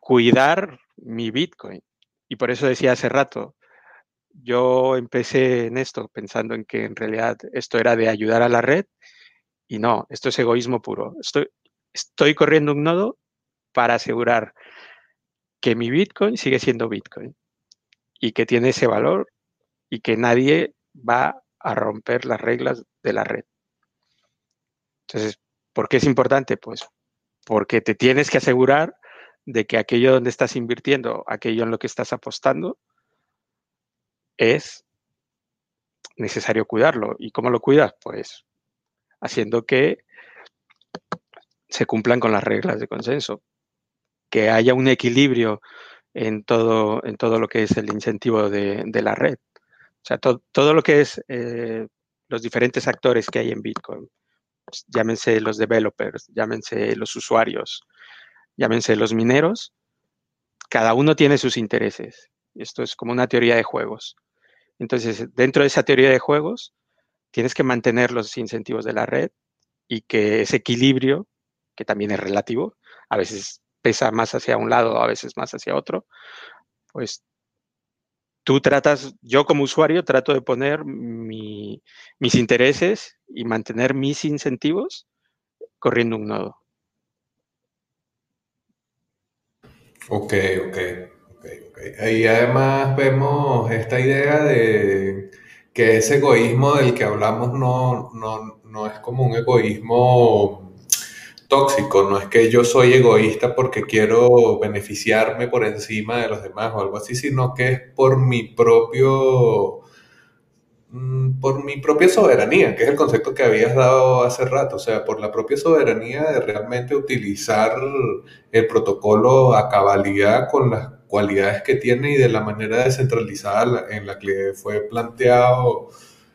Speaker 4: cuidar mi Bitcoin. Y por eso decía hace rato, yo empecé en esto pensando en que en realidad esto era de ayudar a la red y no, esto es egoísmo puro. Estoy, estoy corriendo un nodo para asegurar que mi Bitcoin sigue siendo Bitcoin y que tiene ese valor y que nadie va a romper las reglas de la red. Entonces, ¿por qué es importante? Pues porque te tienes que asegurar de que aquello donde estás invirtiendo, aquello en lo que estás apostando, es necesario cuidarlo. ¿Y cómo lo cuidas? Pues haciendo que se cumplan con las reglas de consenso, que haya un equilibrio en todo, en todo lo que es el incentivo de, la red. O sea, todo lo que es eh, los diferentes actores que hay en Bitcoin, pues, llámense los developers, llámense los usuarios, llámense los mineros, cada uno tiene sus intereses. Esto es como una teoría de juegos. Entonces, dentro de esa teoría de juegos, tienes que mantener los incentivos de la red y que ese equilibrio que también es relativo, a veces pesa más hacia un lado, a veces más hacia otro, pues tú tratas, yo como usuario trato de poner mis intereses y mantener mis incentivos corriendo un nodo.
Speaker 3: Ok, ok, ok, ok. Ahí además vemos esta idea de que ese egoísmo del que hablamos no, no, no es como un egoísmo tóxico, no es que yo soy egoísta porque quiero beneficiarme por encima de los demás o algo así, sino que es por mi propio Mm, por mi propia soberanía, que es el concepto que habías dado hace rato, o sea, por la propia soberanía de realmente utilizar el protocolo a cabalidad con las cualidades que tiene y de la manera descentralizada en la que fue planteado,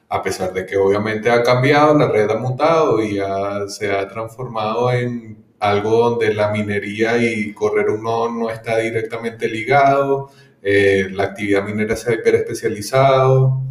Speaker 3: a pesar de que obviamente ha cambiado, la red ha mutado y se ha transformado en algo donde la minería y correr un nodo no está directamente ligado, eh, la actividad minera se ha hiperespecializado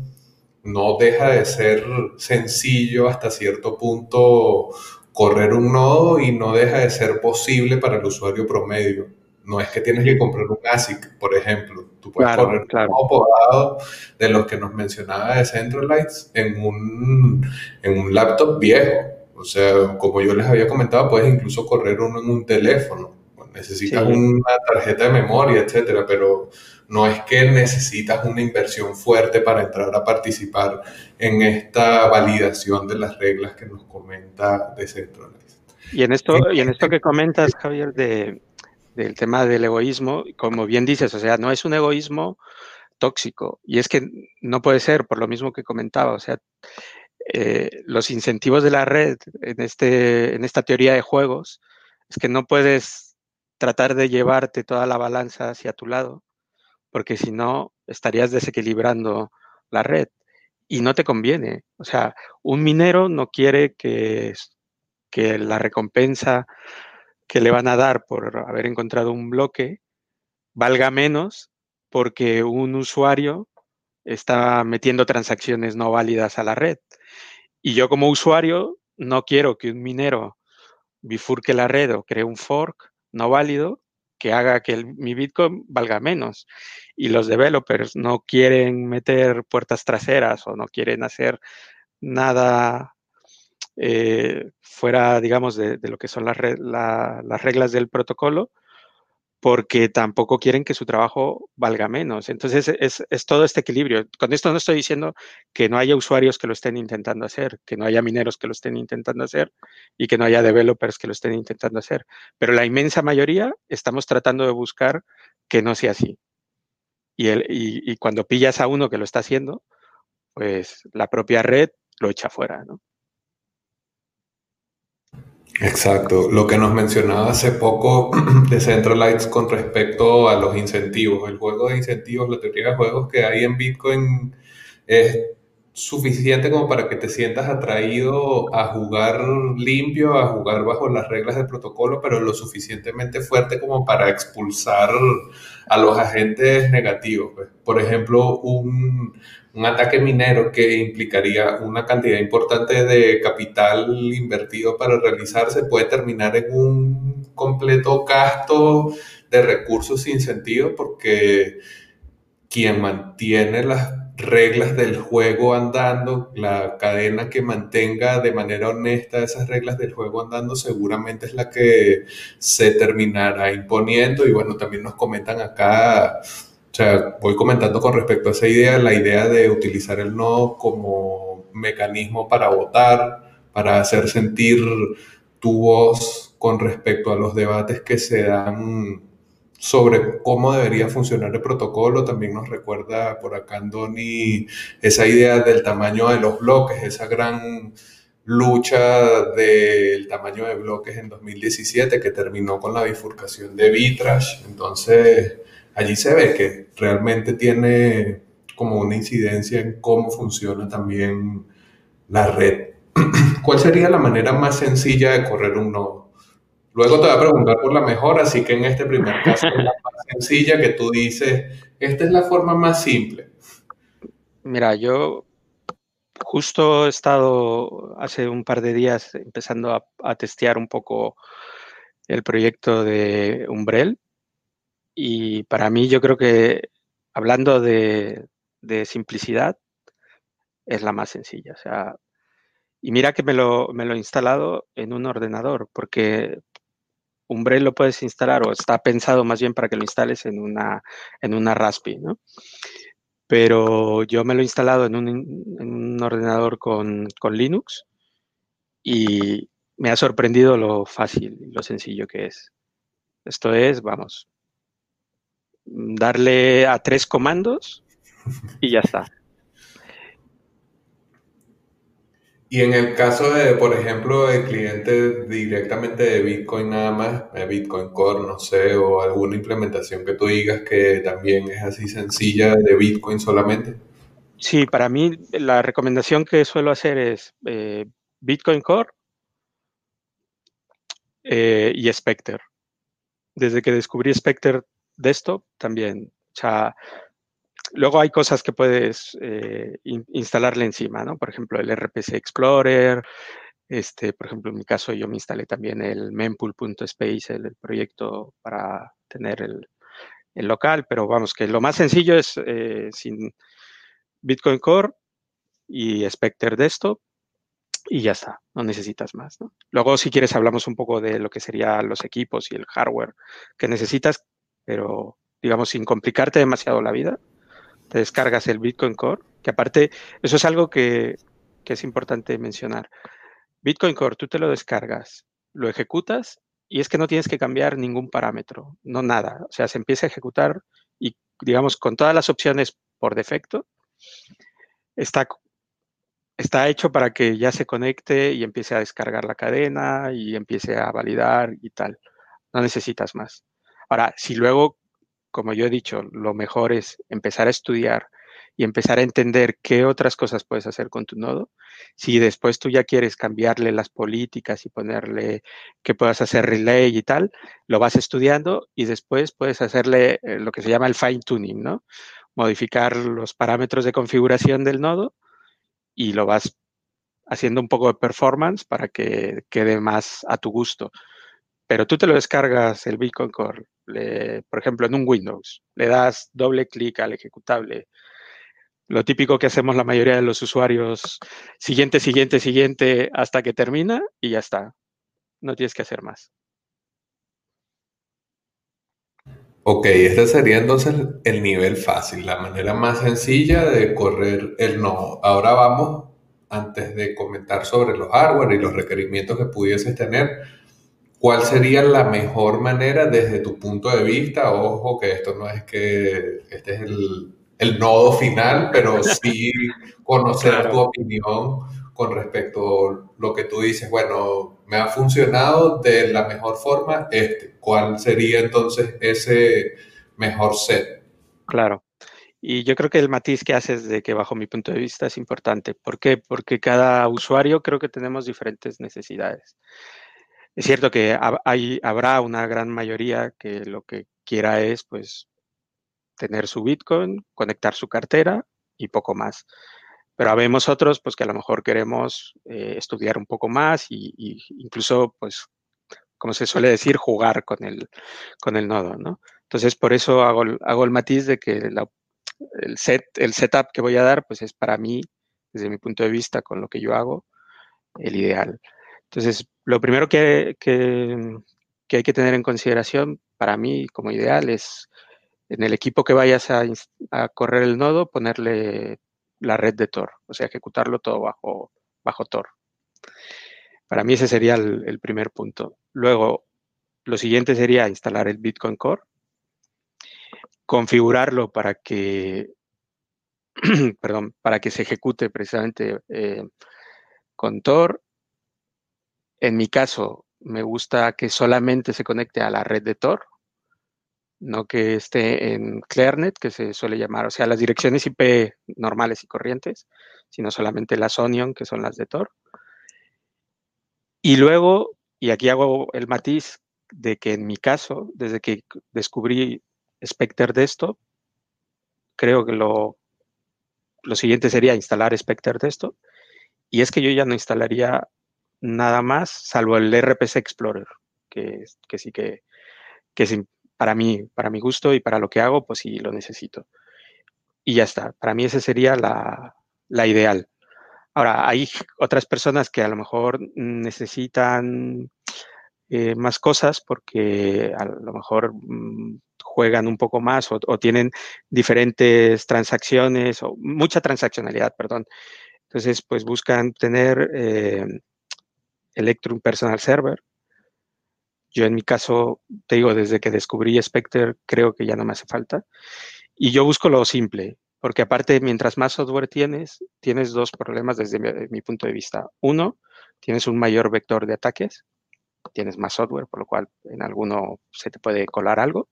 Speaker 3: no deja de ser sencillo hasta cierto punto correr un nodo y no deja de ser posible para el usuario promedio. No es que tienes que comprar un ASIC, por ejemplo. Tú puedes correr un nodo podado de los que nos mencionaba de Centralize en un, en un laptop viejo. O sea, como yo les había comentado, puedes incluso correr uno en un teléfono. Necesitas una tarjeta de memoria, etcétera, pero no es que necesitas una inversión fuerte para entrar a participar en esta validación de las reglas que nos comenta Decentralized.
Speaker 4: Y en esto, y en esto que comentas, Javier, de, del tema del egoísmo, como bien dices, o sea, no es un egoísmo tóxico. Y es que no puede ser, por lo mismo que comentaba, o sea, eh, los incentivos de la red en, este, en esta teoría de juegos es que no puedes tratar de llevarte toda la balanza hacia tu lado, porque si no estarías desequilibrando la red y no te conviene. O sea, un minero no quiere que, que la recompensa que le van a dar por haber encontrado un bloque valga menos porque un usuario está metiendo transacciones no válidas a la red. Y yo como usuario no quiero que un minero bifurque la red o cree un fork no válido que haga que mi Bitcoin valga menos. Y los developers no quieren meter puertas traseras o no quieren hacer nada eh, fuera, digamos, de, lo que son las, las reglas del protocolo, porque tampoco quieren que su trabajo valga menos. Entonces es, todo este equilibrio. Con esto no estoy diciendo que no haya usuarios que lo estén intentando hacer, que no haya mineros que lo estén intentando hacer y que no haya developers que lo estén intentando hacer. Pero la inmensa mayoría estamos tratando de buscar que no sea así. Y, el, y cuando pillas a uno que lo está haciendo, pues la propia red lo echa fuera, ¿no?
Speaker 3: Exacto, lo que nos mencionaba hace poco de Centralites con respecto a los incentivos. El juego de incentivos, la teoría de juegos que hay en Bitcoin es suficiente como para que te sientas atraído a jugar limpio, a jugar bajo las reglas del protocolo, pero lo suficientemente fuerte como para expulsar a los agentes negativos. Pues. Por ejemplo, un, un ataque minero que implicaría una cantidad importante de capital invertido para realizarse puede terminar en un completo gasto de recursos sin sentido porque quien mantiene las reglas del juego andando, la cadena que mantenga de manera honesta esas reglas del juego andando seguramente es la que se terminará imponiendo. Y bueno, también nos comentan acá o sea, voy comentando con respecto a esa idea, la idea de utilizar el nodo como mecanismo para votar, para hacer sentir tu voz con respecto a los debates que se dan sobre cómo debería funcionar el protocolo. También nos recuerda por acá Andoni esa idea del tamaño de los bloques, esa gran lucha del tamaño de bloques en 2017 que terminó con la bifurcación de Bitrash. Entonces, allí se ve que realmente tiene como una incidencia en cómo funciona también la red. ¿Cuál sería la manera más sencilla de correr un nodo? Luego te voy a preguntar por la mejor, así que en este primer caso es la más sencilla que tú dices, esta es la forma más simple.
Speaker 4: Mira, yo justo he estado hace un par de días empezando a, testear un poco el proyecto de Umbrel y para mí yo creo que hablando de, simplicidad, es la más sencilla. O sea, y mira que me lo, me lo he instalado en un ordenador, porque Umbrel lo puedes instalar o está pensado más bien para que lo instales en una, en una Raspi, ¿no? pero yo me lo he instalado en un, ordenador con, con, Linux y me ha sorprendido lo fácil lo sencillo que es. Esto es, vamos, darle a tres comandos y ya está.
Speaker 3: Y en el caso de, por ejemplo, de clientes directamente de Bitcoin nada más, de Bitcoin Core, no sé, o alguna implementación que tú digas que también es así sencilla de Bitcoin solamente.
Speaker 4: Sí, para mí la recomendación que suelo hacer es eh, Bitcoin Core eh, y Spectre. Desde que descubrí Spectre Desktop también. O sea, Luego hay cosas que puedes eh, instalarle encima, ¿no? Por ejemplo, el RPC Explorer. Este, por ejemplo, en mi caso, yo me instalé también el mempool.space, el, el, proyecto para tener el, local, pero vamos, que lo más sencillo es eh, sin Bitcoin Core y Spectre Desktop y ya está, no necesitas más. ¿no? Luego, si quieres, hablamos un poco de lo que serían los equipos y el hardware que necesitas, pero digamos, sin complicarte demasiado la vida, te descargas el Bitcoin Core, que aparte, eso es algo que, es importante mencionar. Bitcoin Core, tú te lo descargas, lo ejecutas y es que no tienes que cambiar ningún parámetro, no nada. O sea, se empieza a ejecutar y, digamos, con todas las opciones por defecto, está, está hecho para que ya se conecte y empiece a descargar la cadena y empiece a validar y tal. No necesitas más. Ahora, si luego como yo he dicho, lo mejor es empezar a estudiar y empezar a entender qué otras cosas puedes hacer con tu nodo. Si después tú ya quieres cambiarle las políticas y ponerle que puedas hacer relay y tal, lo vas estudiando y después puedes hacerle eh, lo que se llama el fine tuning, ¿no? Modificar los parámetros de configuración del nodo y lo vas haciendo un poco de performance para que quede más a tu gusto. Pero tú te lo descargas el Bitcoin Core, por ejemplo, en un Windows, le das doble clic al ejecutable. Lo típico que hacemos la mayoría de los usuarios, siguiente, siguiente, siguiente, hasta que termina y ya está. No tienes que hacer más.
Speaker 3: Ok, este sería entonces el nivel fácil, la manera más sencilla de correr el nodo. Ahora vamos, antes de comentar sobre los hardware y los requerimientos que pudieses tener, ¿Cuál sería la mejor manera desde tu punto de vista? Ojo, que esto no es que este es el, nodo final, pero sí conocer tu opinión con respecto a lo que tú dices. Bueno, me ha funcionado de la mejor forma este. ¿Cuál sería entonces ese mejor set?
Speaker 4: Claro. Y yo creo que el matiz que haces de que bajo mi punto de vista es importante. ¿Por qué? Porque cada usuario creo que tenemos diferentes necesidades. Es cierto que habrá una gran mayoría que lo que quiera es, pues, tener su Bitcoin, conectar su cartera y poco más. Pero habemos otros, pues, que a lo mejor queremos eh, estudiar un poco más y, incluso, pues, como se suele decir, jugar con el, con el nodo, ¿no? Entonces, por eso hago, el matiz de que el, el setup que voy a dar, pues, es para mí, desde mi punto de vista, con lo que yo hago, el ideal. Entonces, lo primero que, hay que tener en consideración para mí como ideal es en el equipo que vayas a, correr el nodo, ponerle la red de Tor, o sea, ejecutarlo todo bajo, bajo Tor. Para mí ese sería el, primer punto. Luego, lo siguiente sería instalar el Bitcoin Core, configurarlo para que, perdón, para que se ejecute precisamente eh, con Tor en mi caso, me gusta que solamente se conecte a la red de Tor, no que esté en Clearnet, que se suele llamar, o sea, las direcciones IP normales y corrientes, sino solamente las Onion, que son las de Tor. Y luego, y aquí hago el matiz de que en mi caso, desde que descubrí Spectre Desktop, creo que lo, lo siguiente sería instalar Spectre Desktop. Y es que yo ya no instalaría nada más, salvo el RPC Explorer, que, que sí que, que para mí, para mi gusto y para lo que hago, pues sí lo necesito. Y ya está. Para mí esa sería la, ideal. Ahora, hay otras personas que a lo mejor necesitan eh, más cosas porque a lo mejor mm, juegan un poco más o, tienen diferentes transacciones o mucha transaccionalidad, perdón. Entonces, pues buscan tener eh, Electrum Personal Server. Yo en mi caso, te digo, desde que descubrí Spectre, creo que ya no me hace falta. Y yo busco lo simple, porque aparte, mientras más software tienes, tienes dos problemas desde mi, punto de vista. Uno, tienes un mayor vector de ataques, tienes más software, por lo cual en alguno se te puede colar algo.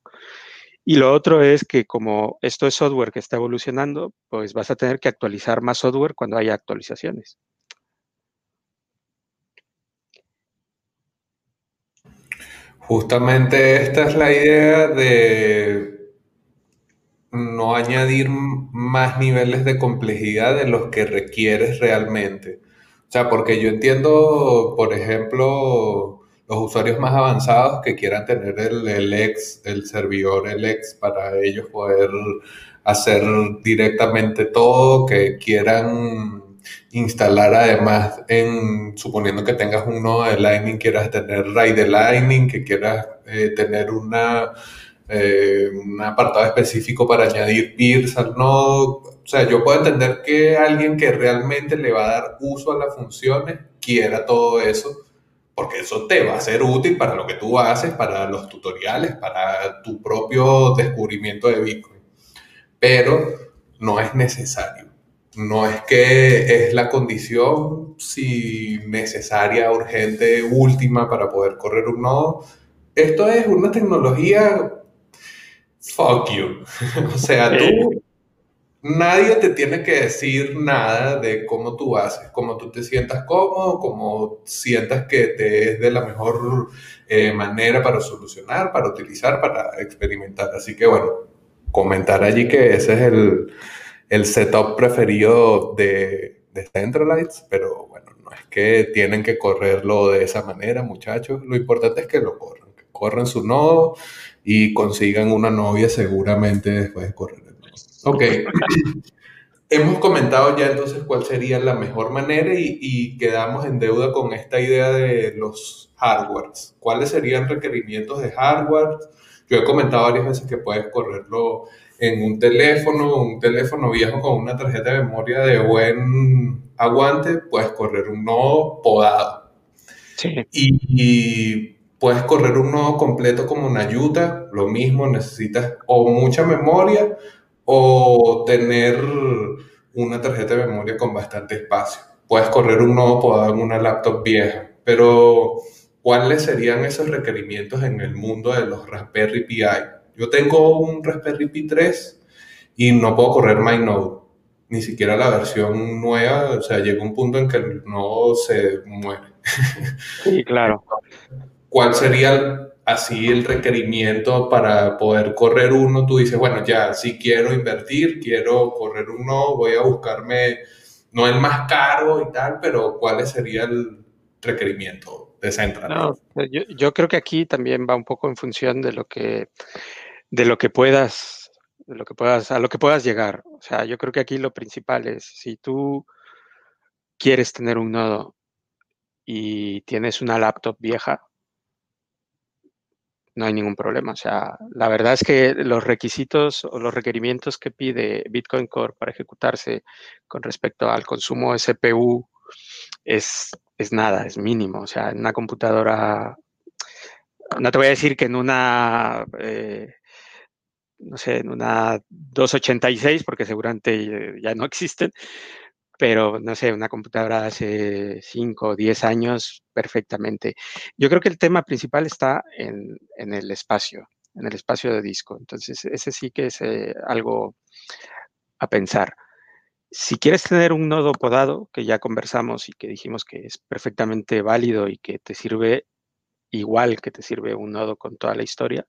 Speaker 4: Y lo otro es que como esto es software que está evolucionando, pues vas a tener que actualizar más software cuando haya actualizaciones.
Speaker 3: Justamente esta es la idea de no añadir más niveles de complejidad de los que requieres realmente. O sea, porque yo entiendo, por ejemplo, los usuarios más avanzados que quieran tener el, el ex, el servidor, el ex, para ellos poder hacer directamente todo, que quieran instalar además en, suponiendo que tengas un nodo de Lightning, quieras tener RAID de Lightning, que quieras eh, tener una eh, un apartado específico para añadir peers al nodo. O sea, yo puedo entender que alguien que realmente le va a dar uso a las funciones quiera todo eso, porque eso te va a ser útil para lo que tú haces, para los tutoriales, para tu propio descubrimiento de Bitcoin. Pero no es necesario. No es que es la condición si necesaria, urgente, última para poder correr un nodo. Esto es una tecnología fuck you. o sea, tú, nadie te tiene que decir nada de cómo tú haces, cómo tú te sientas cómodo, cómo sientas que te es de la mejor eh, manera para solucionar, para utilizar, para experimentar. Así que bueno, comentar allí que ese es el, el setup preferido de, de Centralites, pero bueno, no es que tienen que correrlo de esa manera, muchachos. Lo importante es que lo corran, que corran su nodo y consigan una novia seguramente después de correr el Ok. Hemos comentado ya entonces cuál sería la mejor manera y, quedamos en deuda con esta idea de los hardwares. ¿Cuáles serían requerimientos de hardware? Yo he comentado varias veces que puedes correrlo en un teléfono, un teléfono viejo con una tarjeta de memoria de buen aguante, puedes correr un nodo podado. Sí. y Puedes correr un nodo completo como Nayuta, lo mismo, necesitas o mucha memoria o tener una tarjeta de memoria con bastante espacio. Puedes correr un nodo podado en una laptop vieja, pero ¿cuáles serían esos requerimientos en el mundo de los Raspberry Pi? Yo tengo un Raspberry Pi 3 y no puedo correr MyNode, ni siquiera la versión nueva, o sea, llega un punto en que el nodo se muere.
Speaker 4: Sí, claro.
Speaker 3: ¿cuál sería así el requerimiento para poder correr uno? Tú dices, bueno, ya, si quiero invertir, quiero correr uno, voy a buscarme, no el más caro y tal, pero ¿cuál sería el requerimiento de Central?
Speaker 4: No, yo, yo, creo que aquí también va un poco en función de lo que, de lo que puedas, de lo que puedas, a lo que puedas llegar. O sea, yo creo que aquí lo principal es, si tú quieres tener un nodo y tienes una laptop vieja, no hay ningún problema. O sea, la verdad es que los requisitos o los requerimientos que pide Bitcoin Core para ejecutarse con respecto al consumo de CPU es, es nada, es mínimo. O sea, en una computadora, no te voy a decir que en una, eh, no sé, en una 286, porque seguramente ya no existen, pero no sé, una computadora hace 5 o 10 años perfectamente. Yo creo que el tema principal está en, el espacio, en el espacio de disco. Entonces, ese sí que es eh, algo a pensar. Si quieres tener un nodo podado, que ya conversamos y que dijimos que es perfectamente válido y que te sirve igual que te sirve un nodo con toda la historia,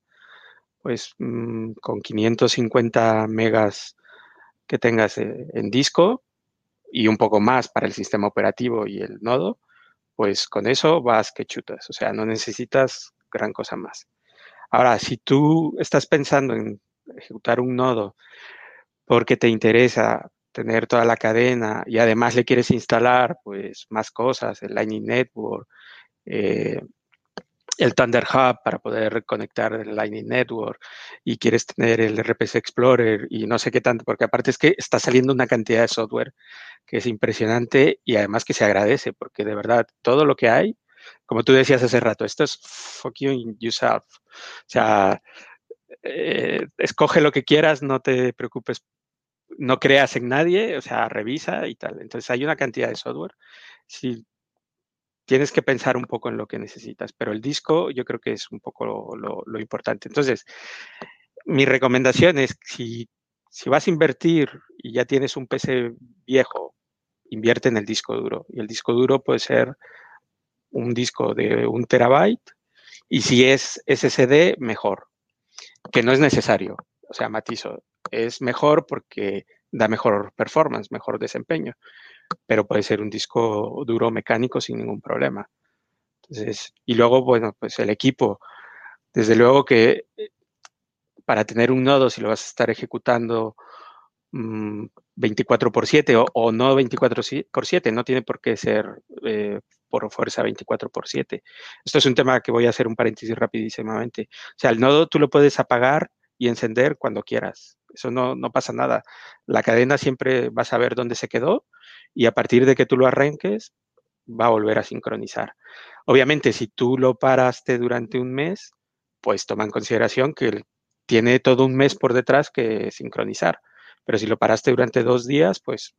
Speaker 4: pues mm, con 550 megas que tengas eh, en disco, y un poco más para el sistema operativo y el nodo, pues con eso vas que chutas, o sea, no necesitas gran cosa más. Ahora, si tú estás pensando en ejecutar un nodo porque te interesa tener toda la cadena y además le quieres instalar pues más cosas, el Lightning Network, eh, el Thunder Hub para poder conectar el Lightning Network y quieres tener el RPC Explorer y no sé qué tanto, porque aparte es que está saliendo una cantidad de software que es impresionante y además que se agradece, porque de verdad todo lo que hay, como tú decías hace rato, esto es fuck you yourself. O sea, eh, escoge lo que quieras, no te preocupes, no creas en nadie, o sea, revisa y tal. Entonces hay una cantidad de software. Si tienes que pensar un poco en lo que necesitas, pero el disco yo creo que es un poco lo, importante. Entonces, mi recomendación es si, si vas a invertir y ya tienes un PC viejo, invierte en el disco duro. Y el disco duro puede ser un disco de un terabyte y si es SSD, mejor, que no es necesario. O sea, matizo, es mejor porque da mejor performance, mejor desempeño pero puede ser un disco duro mecánico sin ningún problema. Entonces, y luego, bueno, pues el equipo, desde luego que eh, para tener un nodo, si lo vas a estar ejecutando 24 mm, por 7 o, no 24 por 7, no tiene por qué ser eh, por fuerza 24 por 7. Esto es un tema que voy a hacer un paréntesis rapidísimamente. O sea, el nodo tú lo puedes apagar y encender cuando quieras. Eso no, no pasa nada. La cadena siempre va a saber dónde se quedó y a partir de que tú lo arranques, va a volver a sincronizar. Obviamente, si tú lo paraste durante un mes, pues toma en consideración que tiene todo un mes por detrás que sincronizar. Pero si lo paraste durante dos días, pues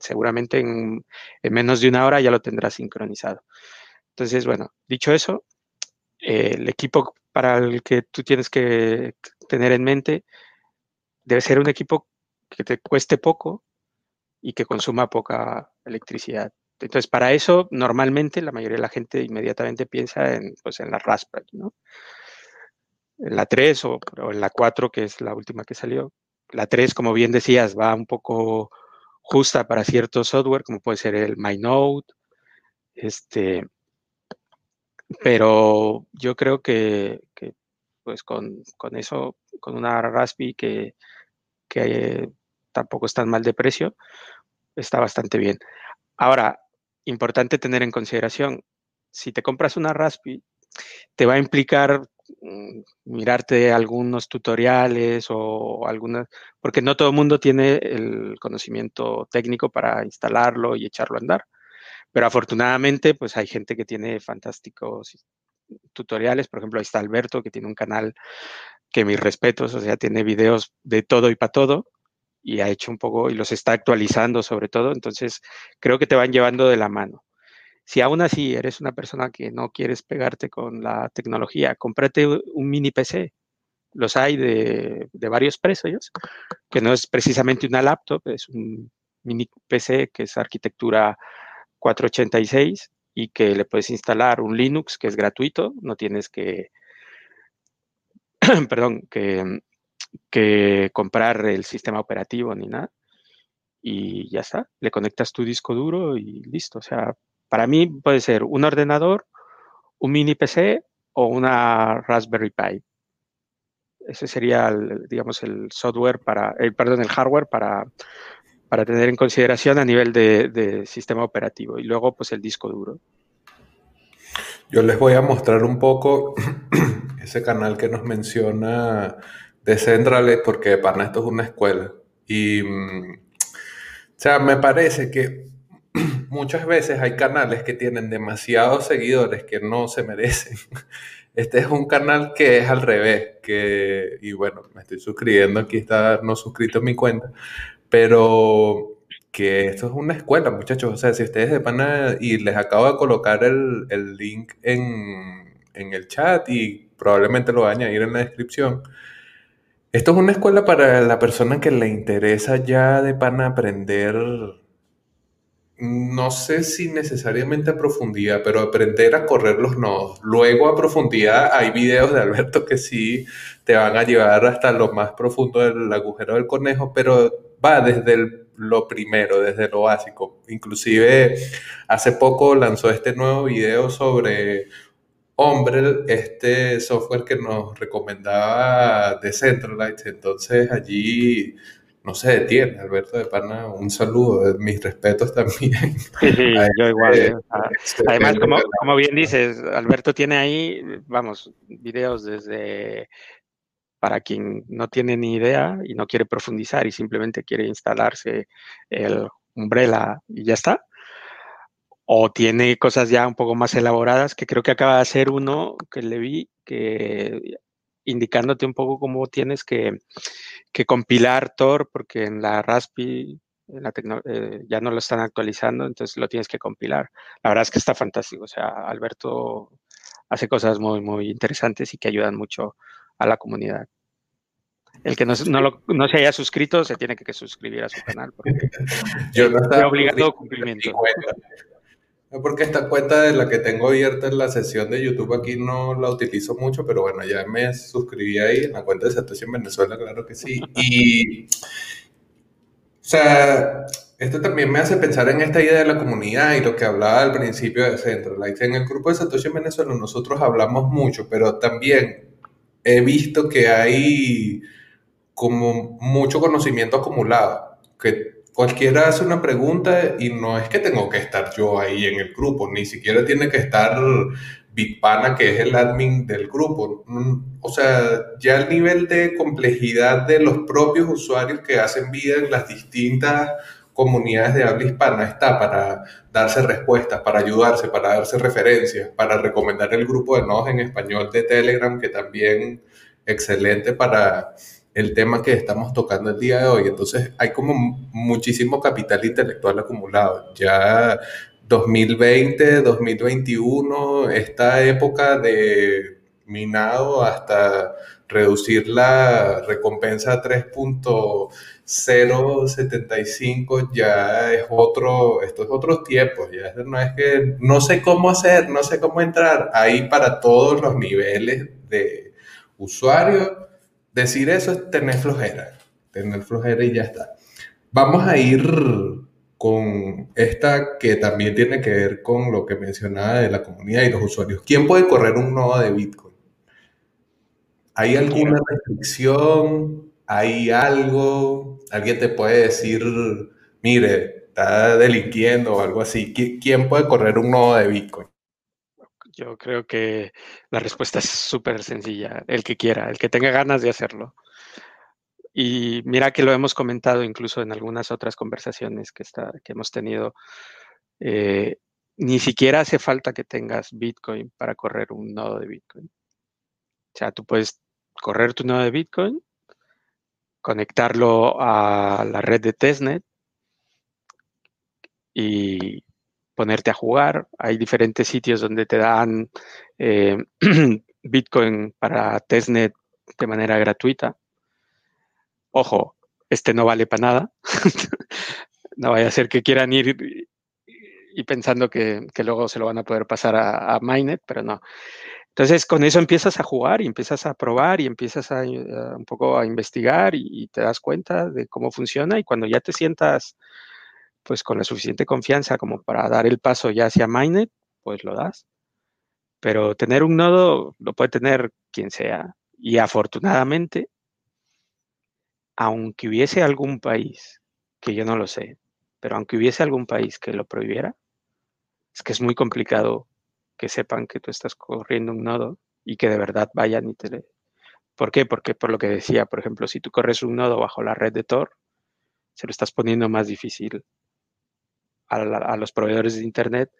Speaker 4: seguramente en, menos de una hora ya lo tendrás sincronizado. Entonces, bueno, dicho eso, el equipo para el que tú tienes que tener en mente debe ser un equipo que te cueste poco, y que consuma poca electricidad. Entonces, para eso, normalmente la mayoría de la gente inmediatamente piensa en, pues, en la Raspberry, ¿no? En la 3 o, en la 4, que es la última que salió. La 3, como bien decías, va un poco justa para cierto software, como puede ser el MyNote, este, pero yo creo que, pues con, eso, con una Raspberry que, que tampoco es tan mal de precio, está bastante bien. Ahora, importante tener en consideración, si te compras una Raspi, te va a implicar mm, mirarte algunos tutoriales o algunas, porque no todo el mundo tiene el conocimiento técnico para instalarlo y echarlo a andar. Pero afortunadamente, pues hay gente que tiene fantásticos tutoriales. Por ejemplo, ahí está Alberto, que tiene un canal que mis respetos, o sea, tiene videos de todo y para todo y ha hecho un poco y los está actualizando sobre todo. Entonces, creo que te van llevando de la mano. Si aún así eres una persona que no quieres pegarte con la tecnología, cómprate un mini PC. Los hay de, de varios precios, que no es precisamente una laptop, es un mini PC que es arquitectura 486 y que le puedes instalar un Linux que es gratuito, no tienes que, perdón, que que comprar el sistema operativo ni nada. Y ya está, le conectas tu disco duro y listo. O sea, para mí puede ser un ordenador, un mini PC o una Raspberry Pi. Ese sería, el, digamos, el software para, el, perdón, el hardware para, para tener en consideración a nivel de, de sistema operativo. Y luego, pues, el disco duro.
Speaker 3: Yo les voy a mostrar un poco ese canal que nos menciona de porque para esto es una escuela. Y, mm, o sea, me parece que muchas veces hay canales que tienen demasiados seguidores que no se merecen. Este es un canal que es al revés, que, y bueno, me estoy suscribiendo, aquí está no suscrito en mi cuenta, pero que esto es una escuela, muchachos. O sea, si ustedes de pana, y les acabo de colocar el, el link en, en, el chat y probablemente lo voy a añadir en la descripción. Esto es una escuela para la persona que le interesa ya de pana aprender, no sé si necesariamente a profundidad, pero aprender a correr los nodos. Luego a profundidad hay videos de Alberto que sí te van a llevar hasta lo más profundo del agujero del conejo, pero va desde lo primero, desde lo básico. Inclusive hace poco lanzó este nuevo video sobre Hombre, este software que nos recomendaba Decentralized. Entonces allí no se detiene. Alberto de Pana, un saludo, mis respetos también.
Speaker 4: Sí, sí, yo igual. ¿eh? Además, como, como, bien dices, Alberto tiene ahí, vamos, videos desde para quien no tiene ni idea y no quiere profundizar y simplemente quiere instalarse el Umbrella y ya está. O tiene cosas ya un poco más elaboradas, que creo que acaba de hacer uno que le vi, que indicándote un poco cómo tienes que, compilar Tor, porque en la Raspi la eh, ya no lo están actualizando, entonces lo tienes que compilar. La verdad es que está fantástico. O sea, Alberto hace cosas muy, muy interesantes y que ayudan mucho a la comunidad. El que no, no, se haya suscrito se tiene que suscribir a su canal. Porque
Speaker 3: Yo no
Speaker 4: estaba obligado cumplimiento.
Speaker 3: Porque esta cuenta de la que tengo abierta en la sesión de YouTube aquí no la utilizo mucho, pero bueno, ya me suscribí ahí en la cuenta de Satoshi en Venezuela, claro que sí. Y, o sea, esto también me hace pensar en esta idea de la comunidad y lo que hablaba al principio de Centralize. En el grupo de Satoshi en Venezuela nosotros hablamos mucho, pero también he visto que hay como mucho conocimiento acumulado, que cualquiera hace una pregunta y no es que tengo que estar yo ahí en el grupo, ni siquiera tiene que estar Big Pana, que es el admin del grupo. Mm, o sea, ya el nivel de complejidad de los propios usuarios que hacen vida en las distintas comunidades de habla hispana está para darse respuestas, para ayudarse, para darse referencias, para recomendar el grupo de nodos en español de Telegram, que también excelente para el tema que estamos tocando el día de hoy. Entonces hay como muchísimo capital intelectual acumulado. Ya 2020, 2021, esta época de minado hasta reducir la recompensa a 3.075 ya es otro, esto es otros tiempos, ya no es que no sé cómo hacer, no sé cómo entrar, ahí para todos los niveles de usuarios Decir eso es tener flojera, tener flojera y ya está. Vamos a ir con esta que también tiene que ver con lo que mencionaba de la comunidad y los usuarios. ¿Quién puede correr un nodo de Bitcoin? ¿Hay alguna restricción? ¿Hay algo? ¿Alguien te puede decir, mire, está delinquiendo o algo así? ¿Quién puede correr un nodo de Bitcoin?
Speaker 4: Yo creo que la respuesta es súper sencilla. El que quiera, el que tenga ganas de hacerlo. Y mira que lo hemos comentado incluso en algunas otras conversaciones que, está, que hemos tenido. Eh, ni siquiera hace falta que tengas Bitcoin para correr un nodo de Bitcoin. O sea, tú puedes correr tu nodo de Bitcoin, conectarlo a la red de testnet y ponerte a jugar. Hay diferentes sitios donde te dan eh, Bitcoin para testnet de manera gratuita. Ojo, este no vale para nada. no vaya a ser que quieran ir y pensando que, luego se lo van a poder pasar a, Mainnet, pero no. Entonces, con eso empiezas a jugar y empiezas a probar y empiezas a, un poco a investigar y, te das cuenta de cómo funciona y cuando ya te sientas pues con la suficiente confianza como para dar el paso ya hacia Mainnet, pues lo das. Pero tener un nodo lo puede tener quien sea. Y afortunadamente, aunque hubiese algún país, que yo no lo sé, pero aunque hubiese algún país que lo prohibiera, es que es muy complicado que sepan que tú estás corriendo un nodo y que de verdad vayan y te... ¿Por qué? Porque por lo que decía, por ejemplo, si tú corres un nodo bajo la red de Tor, se lo estás poniendo más difícil a, los proveedores de Internet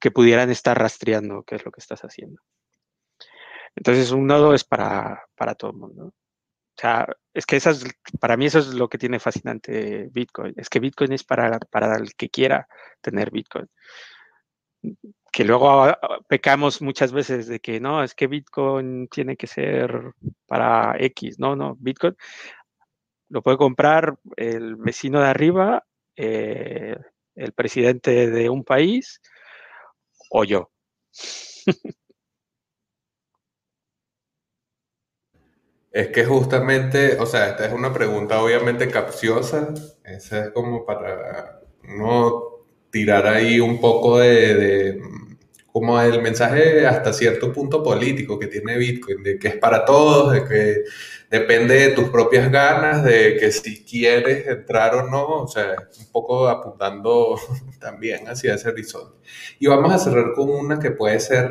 Speaker 4: que pudieran estar rastreando qué es lo que estás haciendo. Entonces, un nodo es para, para todo el mundo. O sea, es que esas, para mí eso es lo que tiene fascinante Bitcoin. Es que Bitcoin es para, para el que quiera tener Bitcoin. Que luego pecamos muchas veces de que no, es que Bitcoin tiene que ser para X. No, no, Bitcoin lo puede comprar el vecino de arriba, eh, el presidente de un país o yo.
Speaker 3: Es que justamente, o sea, esta es una pregunta obviamente capciosa, esa es como para no tirar ahí un poco de, como el mensaje hasta cierto punto político que tiene Bitcoin, de que es para todos, de que depende de tus propias ganas, de que si quieres entrar o no, o sea, un poco apuntando también hacia ese horizonte. Y vamos a cerrar con una que puede ser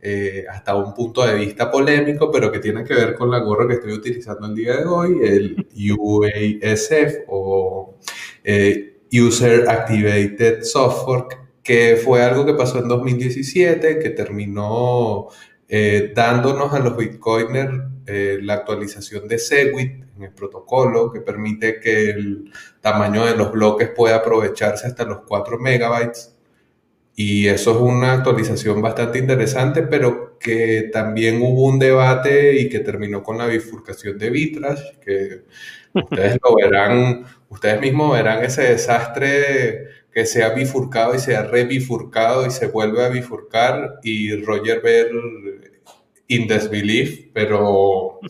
Speaker 3: eh, hasta un punto de vista polémico, pero que tiene que ver con la gorra que estoy utilizando el día de hoy, el UASF o eh, User Activated Software, que fue algo que pasó en 2017, que terminó eh, dándonos a los bitcoiners eh, la actualización de Segwit en el protocolo, que permite que el tamaño de los bloques pueda aprovecharse hasta los 4 megabytes. Y eso es una actualización bastante interesante, pero que también hubo un debate y que terminó con la bifurcación de Bitrash, que ustedes lo verán, ustedes mismos verán ese desastre que se ha bifurcado y se ha rebifurcado y se vuelve a bifurcar y Roger Ver in disbelief, pero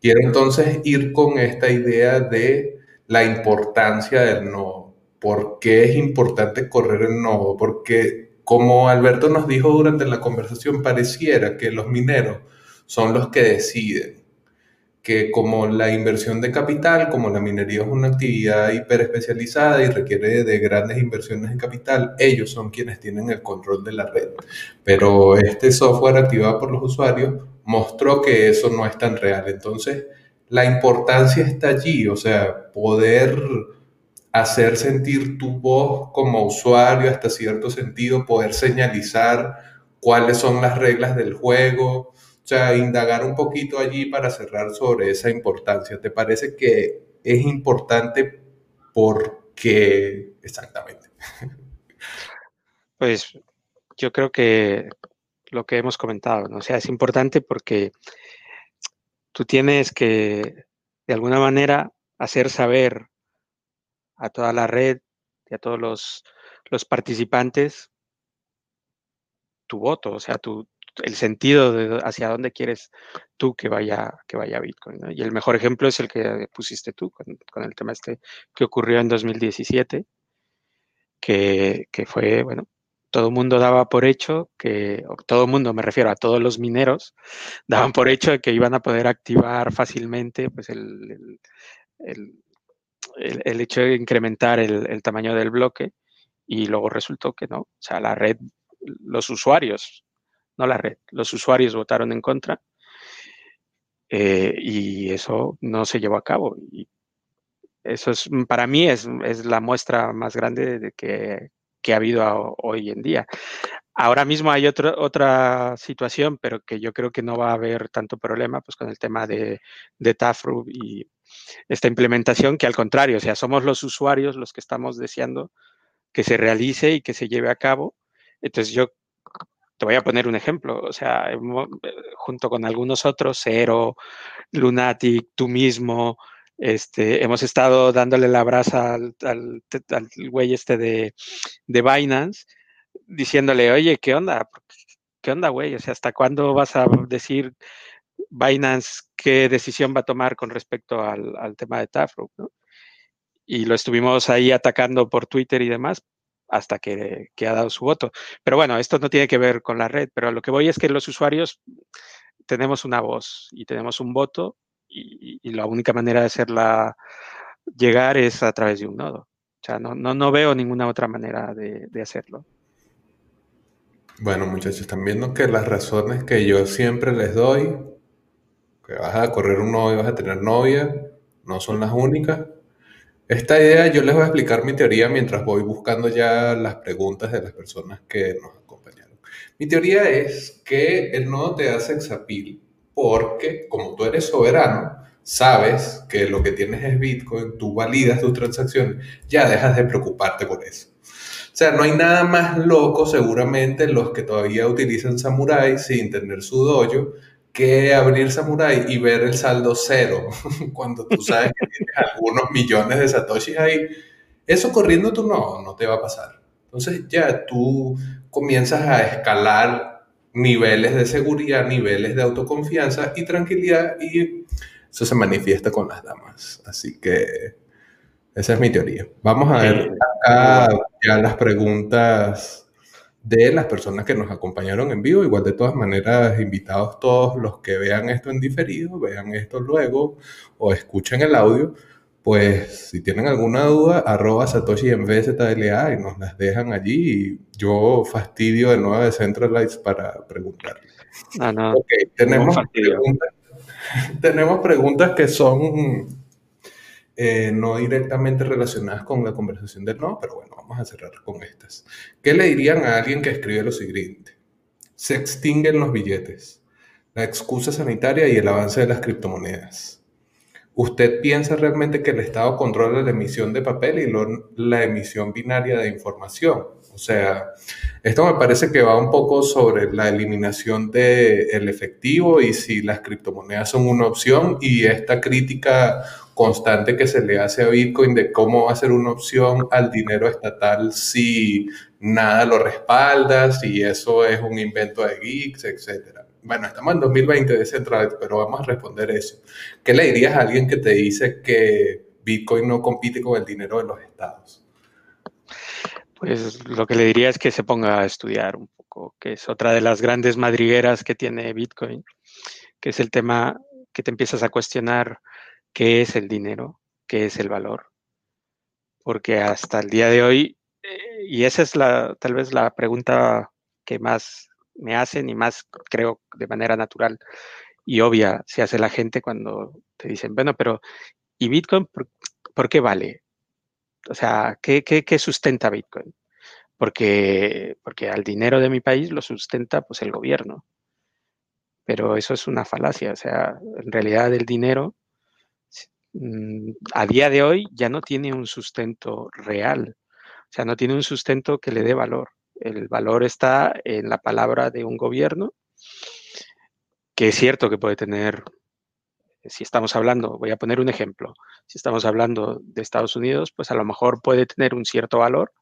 Speaker 3: quiero entonces ir con esta idea de la importancia del nodo. ¿Por qué es importante correr el nodo? Porque como Alberto nos dijo durante la conversación, pareciera que los mineros son los que deciden que como la inversión de capital, como la minería es una actividad hiperespecializada y requiere de grandes inversiones en capital, ellos son quienes tienen el control de la red. Pero este software activado por los usuarios mostró que eso no es tan real. Entonces, la importancia está allí, o sea, poder hacer sentir tu voz como usuario hasta cierto sentido, poder señalizar cuáles son las reglas del juego, sea, indagar un poquito allí para cerrar sobre esa importancia. ¿Te parece que es importante porque exactamente?
Speaker 4: Pues yo creo que lo que hemos comentado, ¿no? o sea, es importante porque tú tienes que, de alguna manera, hacer saber a toda la red y a todos los, los participantes tu voto, o sea, tu, el sentido de hacia dónde quieres tú que vaya, que vaya Bitcoin. Y el mejor ejemplo es el que pusiste tú con, el tema este que ocurrió en 2017, que, que fue, bueno, todo el mundo daba por hecho que, todo el mundo, me refiero a todos los mineros, daban por hecho que iban a poder activar fácilmente pues el, el, el, hecho de incrementar el, tamaño del bloque y luego resultó que no. O sea, la red, los usuarios no la red. Los usuarios votaron en contra eh, y eso no se llevó a cabo. Y eso es, para mí es, la muestra más grande de que, ha habido hoy en día. Ahora mismo hay otra situación, pero que yo creo que no va a haber tanto problema pues, con el tema de, de Tafrub y esta implementación, que al contrario, o sea, somos los usuarios los que estamos deseando que se realice y que se lleve a cabo. Entonces yo te voy a poner un ejemplo, o sea, eh, junto con algunos otros, Cero, Lunatic, tú mismo, este, hemos estado dándole la brasa al, al, güey este de, de, Binance, diciéndole, oye, ¿qué onda? ¿Qué onda, güey? O sea, ¿hasta cuándo vas a decir Binance qué decisión va a tomar con respecto al, al tema de Taproot? ¿no? Y lo estuvimos ahí atacando por Twitter y demás, hasta que, ha dado su voto. Pero bueno, esto no tiene que ver con la red, pero lo que voy es que los usuarios tenemos una voz y tenemos un voto y, la única manera de hacerla llegar es a través de un nodo. O sea, no, no, veo ninguna otra manera de, de hacerlo.
Speaker 3: Bueno, muchachos, están viendo que las razones que yo siempre les doy, que vas a correr un y vas a tener novia, no son las únicas. Esta idea yo les voy a explicar mi teoría mientras voy buscando ya las preguntas de las personas que nos acompañaron. Mi teoría es que el nodo te hace exapil porque como tú eres soberano, sabes que lo que tienes es Bitcoin, tú validas tus transacciones, ya dejas de preocuparte por eso. O sea, no hay nada más loco seguramente los que todavía utilizan Samurai sin tener su dojo que abrir Samurai y ver el saldo cero cuando tú sabes que tienes algunos millones de satoshis ahí. Eso corriendo tú no, no te va a pasar. Entonces ya tú comienzas a escalar niveles de seguridad, niveles de autoconfianza y tranquilidad y eso se manifiesta con las damas. Así que esa es mi teoría. Vamos a ver acá ya las preguntas de las personas que nos acompañaron en vivo. Igual de todas maneras, invitados todos los que vean esto en diferido, vean esto luego o escuchen el audio, pues si tienen alguna duda, arroba Satoshi en VZLA y nos las dejan allí y yo fastidio de nuevo de Centralize para preguntar.
Speaker 4: No, no.
Speaker 3: tenemos, preguntas, tenemos preguntas que son eh, no directamente relacionadas con la conversación del no, pero bueno, vamos a cerrar con estas. ¿Qué le dirían a alguien que escribe lo siguiente? Se extinguen los billetes, la excusa sanitaria y el avance de las criptomonedas ¿Usted piensa realmente que el Estado controla la emisión de papel y la emisión binaria de información? O sea, esto me parece que va un poco sobre la eliminación del efectivo y si las criptomonedas son una opción y esta crítica constante que se le hace a Bitcoin de cómo va a ser una opción al dinero estatal si nada lo respalda, si eso es un invento de geeks, etcétera bueno, estamos en 2020 de Central, pero vamos a responder eso. ¿Qué le dirías a alguien que te dice que Bitcoin no compite con el dinero de los estados?
Speaker 4: Pues lo que le diría es que se ponga a estudiar un poco, que es otra de las grandes madrigueras que tiene Bitcoin, que es el tema que te empiezas a cuestionar qué es el dinero, qué es el valor. Porque hasta el día de hoy, eh, y esa es la, tal vez la pregunta que más me hacen y más creo de manera natural y obvia se hace la gente cuando te dicen, bueno, pero ¿y Bitcoin por, qué vale? O sea, ¿qué, qué, sustenta Bitcoin? Porque, porque al dinero de mi país lo sustenta pues el gobierno. Pero eso es una falacia. O sea, en realidad el dinero a día de hoy ya no tiene un sustento real. O sea, no tiene un sustento que le dé valor. El valor está en la palabra de un gobierno, que es cierto que puede tener, si estamos hablando, voy a poner un ejemplo, si estamos hablando de Estados Unidos, pues a lo mejor puede tener un cierto valor,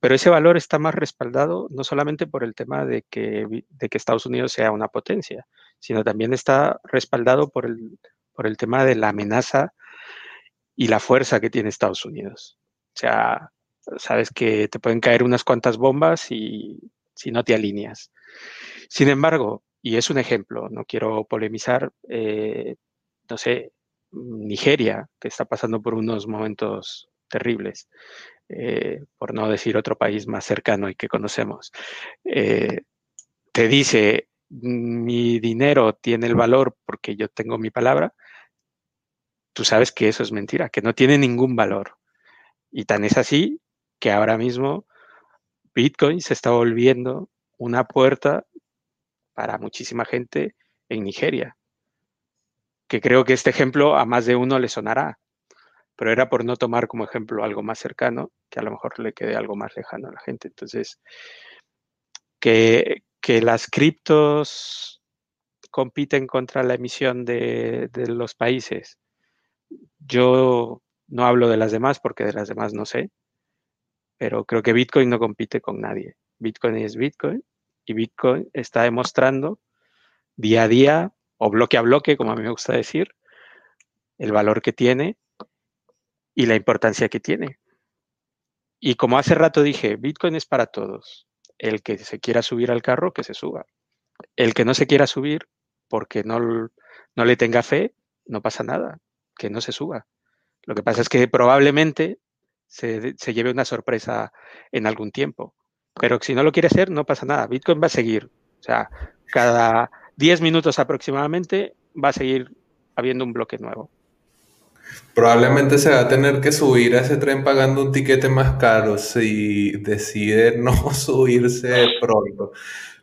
Speaker 4: pero ese valor está más respaldado no solamente por el tema de que, de que Estados Unidos sea una potencia, sino también está respaldado por el, por el tema de la amenaza y la fuerza que tiene Estados Unidos. O sea, sabes que te pueden caer unas cuantas bombas y si no te alineas. Sin embargo, y es un ejemplo, no quiero polemizar, eh, no sé, Nigeria, que está pasando por unos momentos terribles, eh, por no decir otro país más cercano y que conocemos, eh, te dice, mi dinero tiene el valor porque yo tengo mi palabra, tú sabes que eso es mentira, que no tiene ningún valor. Y tan es así que ahora mismo Bitcoin se está volviendo una puerta para muchísima gente en Nigeria. Que creo que este ejemplo a más de uno le sonará, pero era por no tomar como ejemplo algo más cercano, que a lo mejor le quede algo más lejano a la gente. Entonces, que, las criptos compiten contra la emisión de, los países. Yo no hablo de las demás porque de las demás no sé, pero creo que Bitcoin no compite con nadie. Bitcoin es Bitcoin y Bitcoin está demostrando día a día o bloque a bloque, como a mí me gusta decir, el valor que tiene y la importancia que tiene. Y como hace rato dije, Bitcoin es para todos. El que se quiera subir al carro, que se suba. El que no se quiera subir porque no, no le tenga fe, no pasa nada, que no se suba. Lo que pasa es que probablemente se, lleve una sorpresa en algún tiempo. Pero si no lo quiere hacer, no pasa nada. Bitcoin va a seguir. O sea, cada 10 minutos aproximadamente va a seguir habiendo un bloque nuevo.
Speaker 3: Probablemente se va a tener que subir a ese tren pagando un tiquete más caro si decide no subirse pronto.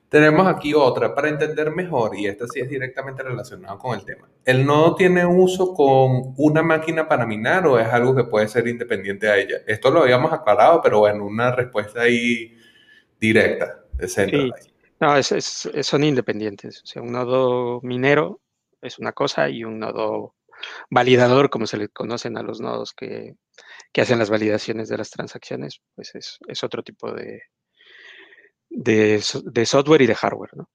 Speaker 3: Tenemos aquí otra para entender mejor, y esta sí es directamente relacionada con el tema. ¿El nodo tiene uso con una máquina para minar o es algo que puede ser independiente a ella? Esto lo habíamos aclarado, pero bueno, una respuesta ahí directa de
Speaker 4: Sí. No, son independientes. O sea, un nodo minero es una cosa y un nodo validador, como se le conocen a los nodos que, hacen las validaciones de las transacciones, pues es otro tipo de, de, software y de hardware. ¿no?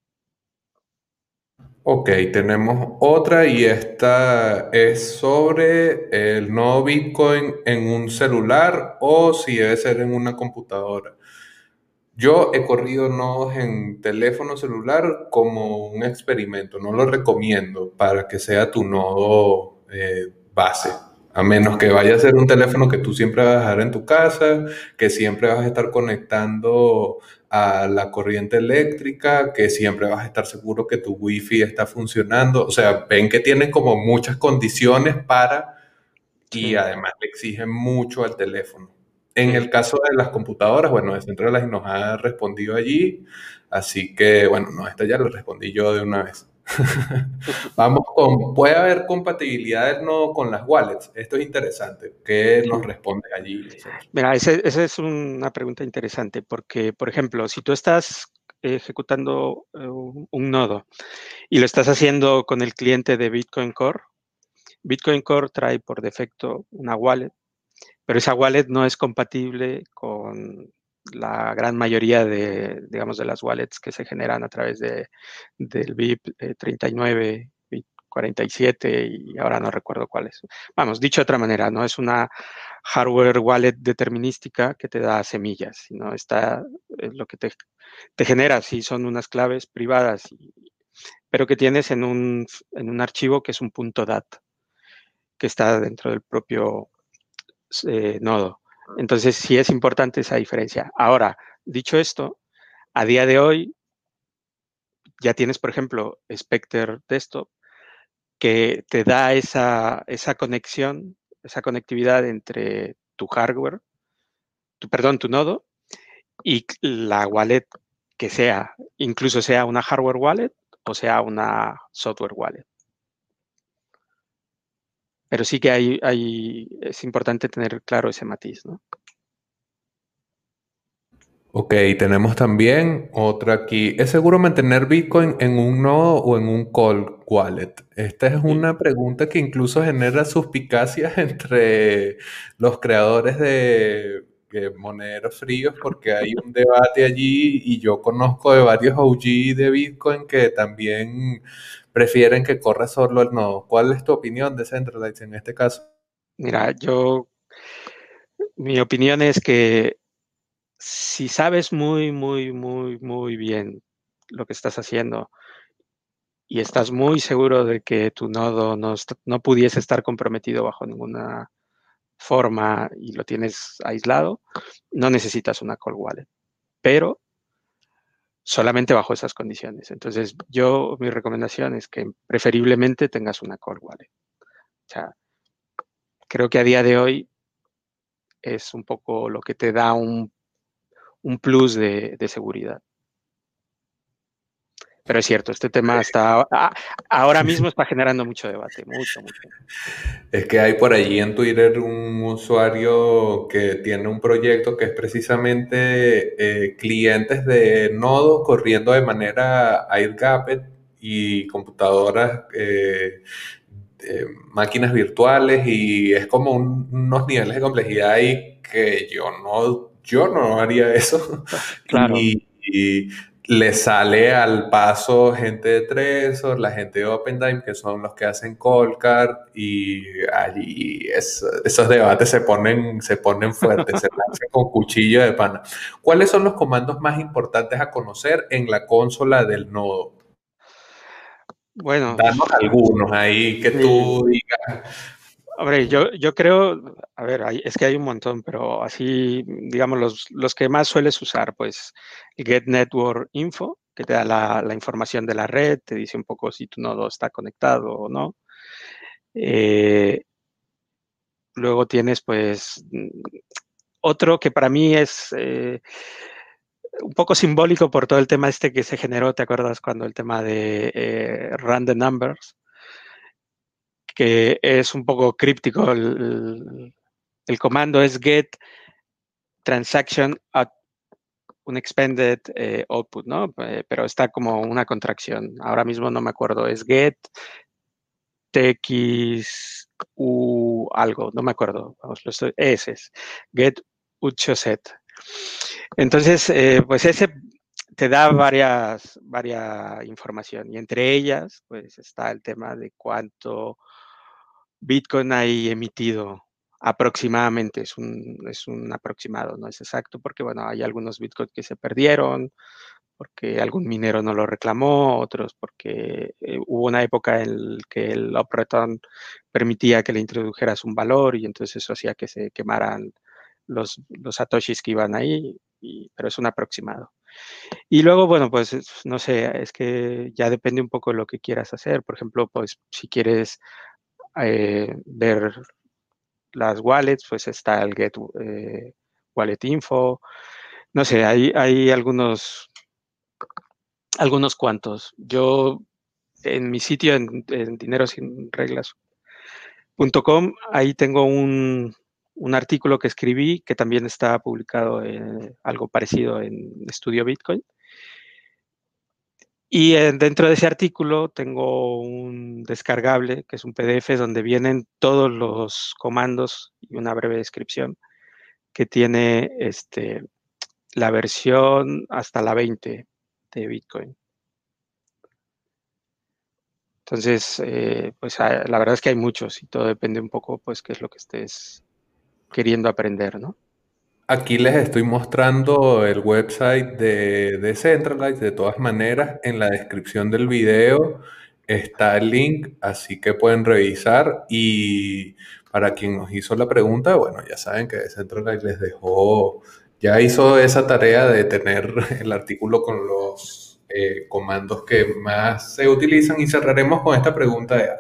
Speaker 3: Ok, tenemos otra y esta es sobre el nodo Bitcoin en un celular o si debe ser en una computadora. Yo he corrido nodos en teléfono celular como un experimento, no lo recomiendo para que sea tu nodo eh, base. A menos que vaya a ser un teléfono que tú siempre vas a dejar en tu casa, que siempre vas a estar conectando a la corriente eléctrica, que siempre vas a estar seguro que tu wifi está funcionando. O sea, ven que tienen como muchas condiciones para y además le exigen mucho al teléfono. En el caso de las computadoras, bueno, Decentraland nos ha respondido allí, así que, bueno, no, esta ya lo respondí yo de una vez. Vamos con, ¿puede haber compatibilidad no con las wallets? Esto es interesante. ¿Qué nos responde allí?
Speaker 4: Mira, esa es una pregunta interesante porque, por ejemplo, si tú estás ejecutando eh, un nodo y lo estás haciendo con el cliente de Bitcoin Core, Bitcoin Core trae por defecto una wallet pero esa wallet no es compatible con la gran mayoría de, digamos, de las wallets que se generan a través de, del BIP 39, BIP 47 y ahora no recuerdo cuál es. Vamos, dicho de otra manera, no es una hardware wallet determinística que te da semillas, sino está lo que te, te genera, si son unas claves privadas, pero que tienes en un, en un archivo que es un punto .dat, que está dentro del propio eh, nodo. Entonces, sí es importante esa diferencia. Ahora, dicho esto, a día de hoy ya tienes, por ejemplo, Spectre Desktop, que te da esa, esa conexión, esa conectividad entre tu hardware, tu, perdón, tu nodo y la wallet que sea, incluso sea una hardware wallet o sea una software wallet. Pero sí que hay, hay, es importante tener claro ese matiz, ¿no?
Speaker 3: Ok, tenemos también otra aquí. ¿Es seguro mantener Bitcoin en un nodo o en un cold wallet? Esta es una pregunta que incluso genera suspicacias entre los creadores de, monederos fríos porque hay un debate allí y yo conozco de varios OG de Bitcoin que también prefieren que corra solo el nodo. ¿Cuál es tu opinión de Centralize en este caso?
Speaker 4: Mira, yo, mi opinión es que si sabes muy, muy, muy, muy bien lo que estás haciendo y estás muy seguro de que tu nodo no, no pudiese estar comprometido bajo ninguna forma y lo tienes aislado, no necesitas una cold wallet. Pero solamente bajo esas condiciones. Entonces, yo, mi recomendación es que preferiblemente tengas una core wallet. O sea, creo que a día de hoy es un poco lo que te da un, plus de seguridad. Pero es cierto, este tema está ahora mismo está generando mucho debate, mucho, mucho.
Speaker 3: Es que hay por allí en Twitter un usuario que tiene un proyecto que es precisamente eh, clientes de nodos corriendo de manera air y computadoras, eh, eh, máquinas virtuales y es como unos niveles de complejidad ahí que yo no, yo no haría eso. Claro. y le sale al paso gente de Trezor, la gente de OpenDime, que son los que hacen Colcard, y allí esos debates se ponen, se ponen fuertes, se lanzan con cuchillo de pana. ¿Cuáles son los comandos más importantes a conocer en la consola del nodo?
Speaker 4: Bueno.
Speaker 3: Danos algunos ahí que tú digas.
Speaker 4: Hombre, yo, yo creo, a ver, es que hay un montón, pero así, digamos, los, los que más sueles usar, pues Get Network Info, que te da la, información de la red, te dice un poco si tu nodo está conectado o no. Eh, luego tienes, pues, otro que para mí es eh, un poco simbólico por todo el tema este que se generó, ¿te acuerdas cuando el tema de eh, random numbers? Que es un poco críptico. El, comando es get transaction at un expanded eh, output, ¿no? Eh, pero está como una contracción. Ahora mismo no me acuerdo. Es get tx u algo, no me acuerdo. Vamos, lo estoy, ese es. Get set. Entonces, eh, pues ese te da varias, varias información y entre ellas, pues está el tema de cuánto Bitcoin hay emitido aproximadamente, es un, es un aproximado, no es exacto, porque bueno, hay algunos bitcoins que se perdieron, porque algún minero no lo reclamó, otros porque eh, hubo una época en la que el return permitía que le introdujeras un valor y entonces eso hacía que se quemaran los, los satoshis que iban ahí, pero es un aproximado. Y luego, bueno, pues no sé, es que ya depende un poco de lo que quieras hacer. Por ejemplo, pues si quieres eh, ver las wallets, pues está el Get eh, Wallet Info. No sé, hay, hay algunos, algunos cuantos. Yo en mi sitio, en, en dinerosinreglas.com, ahí tengo un, un artículo que escribí que también está publicado en algo parecido en Estudio Bitcoin. Y dentro de ese artículo tengo un descargable, que es un PDF donde vienen todos los comandos y una breve descripción que tiene este, la versión hasta la 20 de Bitcoin. Entonces, eh, pues ah, la verdad es que hay muchos y todo depende un poco, pues, qué es lo que estés queriendo aprender, ¿no?
Speaker 3: Aquí les estoy mostrando el website de Decentralize. De todas maneras, en la descripción del video está el link, así que pueden revisar. Y para quien nos hizo la pregunta, bueno, ya saben que Decentralize les dejó, ya hizo esa tarea de tener el artículo con los eh, comandos que más se utilizan. Y cerraremos con esta pregunta de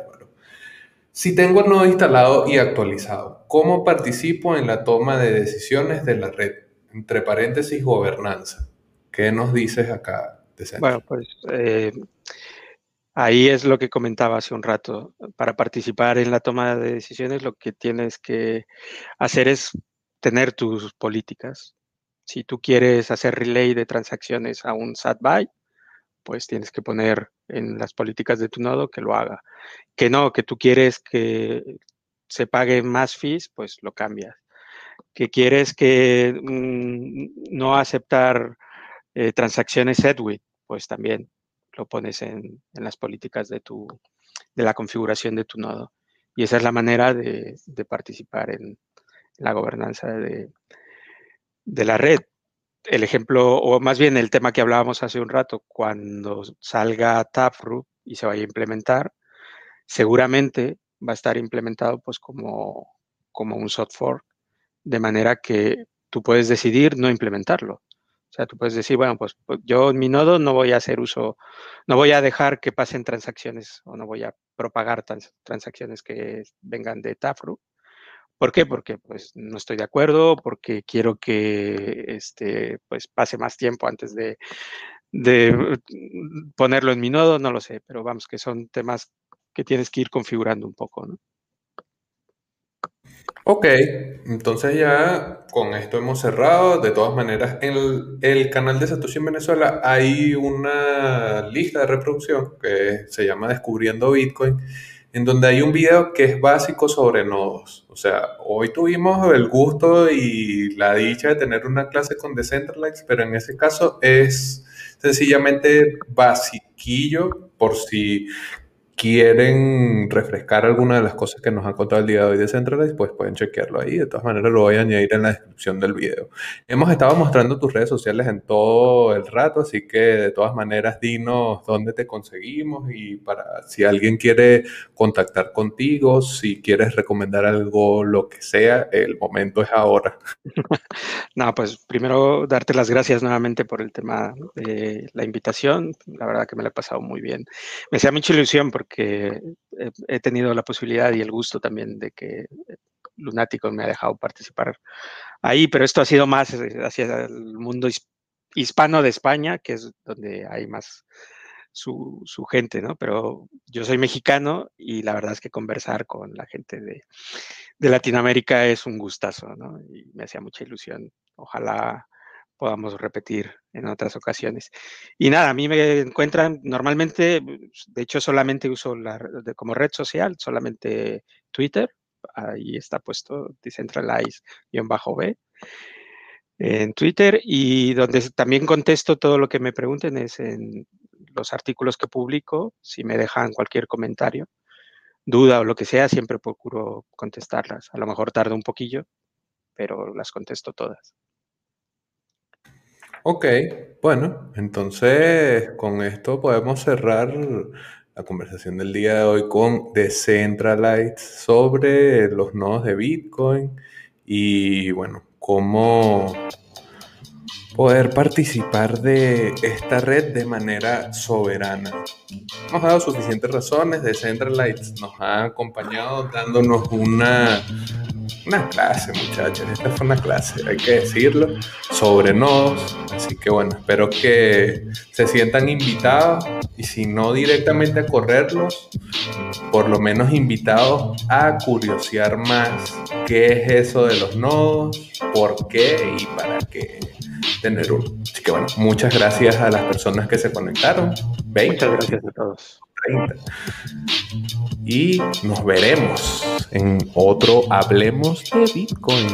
Speaker 3: si tengo el nodo instalado y actualizado, ¿cómo participo en la toma de decisiones de la red? Entre paréntesis, gobernanza. ¿Qué nos dices acá?
Speaker 4: Bueno, pues eh, ahí es lo que comentaba hace un rato. Para participar en la toma de decisiones, lo que tienes que hacer es tener tus políticas. Si tú quieres hacer relay de transacciones a un SAT-BY, pues tienes que poner en las políticas de tu nodo que lo haga. Que no, que tú quieres que se pague más fees, pues lo cambias. Que quieres que mm, no aceptar eh, transacciones Edwin, pues también lo pones en, las políticas de, tu, de la configuración de tu nodo. Y esa es la manera de, participar en la gobernanza de la red el ejemplo, o más bien el tema que hablábamos hace un rato, cuando salga Taproot y se vaya a implementar, seguramente va a estar implementado pues como, como un soft fork, de manera que tú puedes decidir no implementarlo. O sea, tú puedes decir, bueno, pues, pues yo en mi nodo no voy a hacer uso, no voy a dejar que pasen transacciones o no voy a propagar transacciones que vengan de Taproot ¿Por qué? Porque pues no estoy de acuerdo, porque quiero que este, pues, pase más tiempo antes de, mm, ponerlo en mi nodo, no lo sé, pero vamos, que son temas que tienes que ir configurando un poco, ¿no?
Speaker 3: Ok, entonces ya con esto hemos cerrado. De todas maneras, en el, el, canal de Satoshi en Venezuela hay una lista de reproducción que se llama Descubriendo Bitcoin en donde hay un video que es básico sobre nodos. O sea, hoy tuvimos el gusto y la dicha de tener una clase con Decentralize, pero en ese caso es sencillamente basiquillo por si quieren refrescar alguna de las cosas que nos ha contado el día de hoy de Centralize, pues pueden chequearlo ahí. De todas maneras, lo voy a añadir en la descripción del video. Hemos estado mostrando tus redes sociales en todo el rato, así que de todas maneras, dinos dónde te conseguimos y para si alguien quiere contactar contigo, si quieres recomendar algo, lo que sea, el momento es ahora.
Speaker 4: no, pues primero darte las gracias nuevamente por el tema de la invitación. La verdad que me la he pasado muy bien. Me hacía mucha ilusión porque que he, tenido la posibilidad y el gusto también de que Lunático me ha dejado participar ahí, pero esto ha sido más eh, hacia el mundo hispano de España, que es donde hay más su, gente, ¿no? Pero yo soy mexicano y la verdad es que conversar con la gente de, de Latinoamérica es un gustazo, ¿no? Y me hacía mucha ilusión. Ojalá podamos repetir en otras ocasiones. Y nada, a mí me encuentran normalmente, de hecho solamente uso la, como red social, solamente Twitter, ahí está puesto decentralize-b en Twitter y donde también contesto todo lo que me pregunten es en los artículos que publico, si me dejan cualquier comentario, duda o lo que sea, siempre procuro contestarlas. A lo mejor tarda un poquillo, pero las contesto todas.
Speaker 3: Ok, bueno, entonces con esto podemos cerrar la conversación del día de hoy con Decentralize sobre los nodos de Bitcoin y bueno, cómo poder participar de esta red de manera soberana. Hemos dado suficientes razones, Decentralize nos ha acompañado dándonos una una clase, muchachos. Esta fue una clase, hay que decirlo, sobre nodos. Así que bueno, espero que se sientan invitados y si no directamente a correrlos, por lo menos invitados a curiosear más qué es eso de los nodos, por qué y para qué tener uno. Así que bueno, muchas gracias a las personas que se conectaron.
Speaker 4: Muchas gracias a todos.
Speaker 3: Y nos veremos en otro Hablemos de Bitcoin.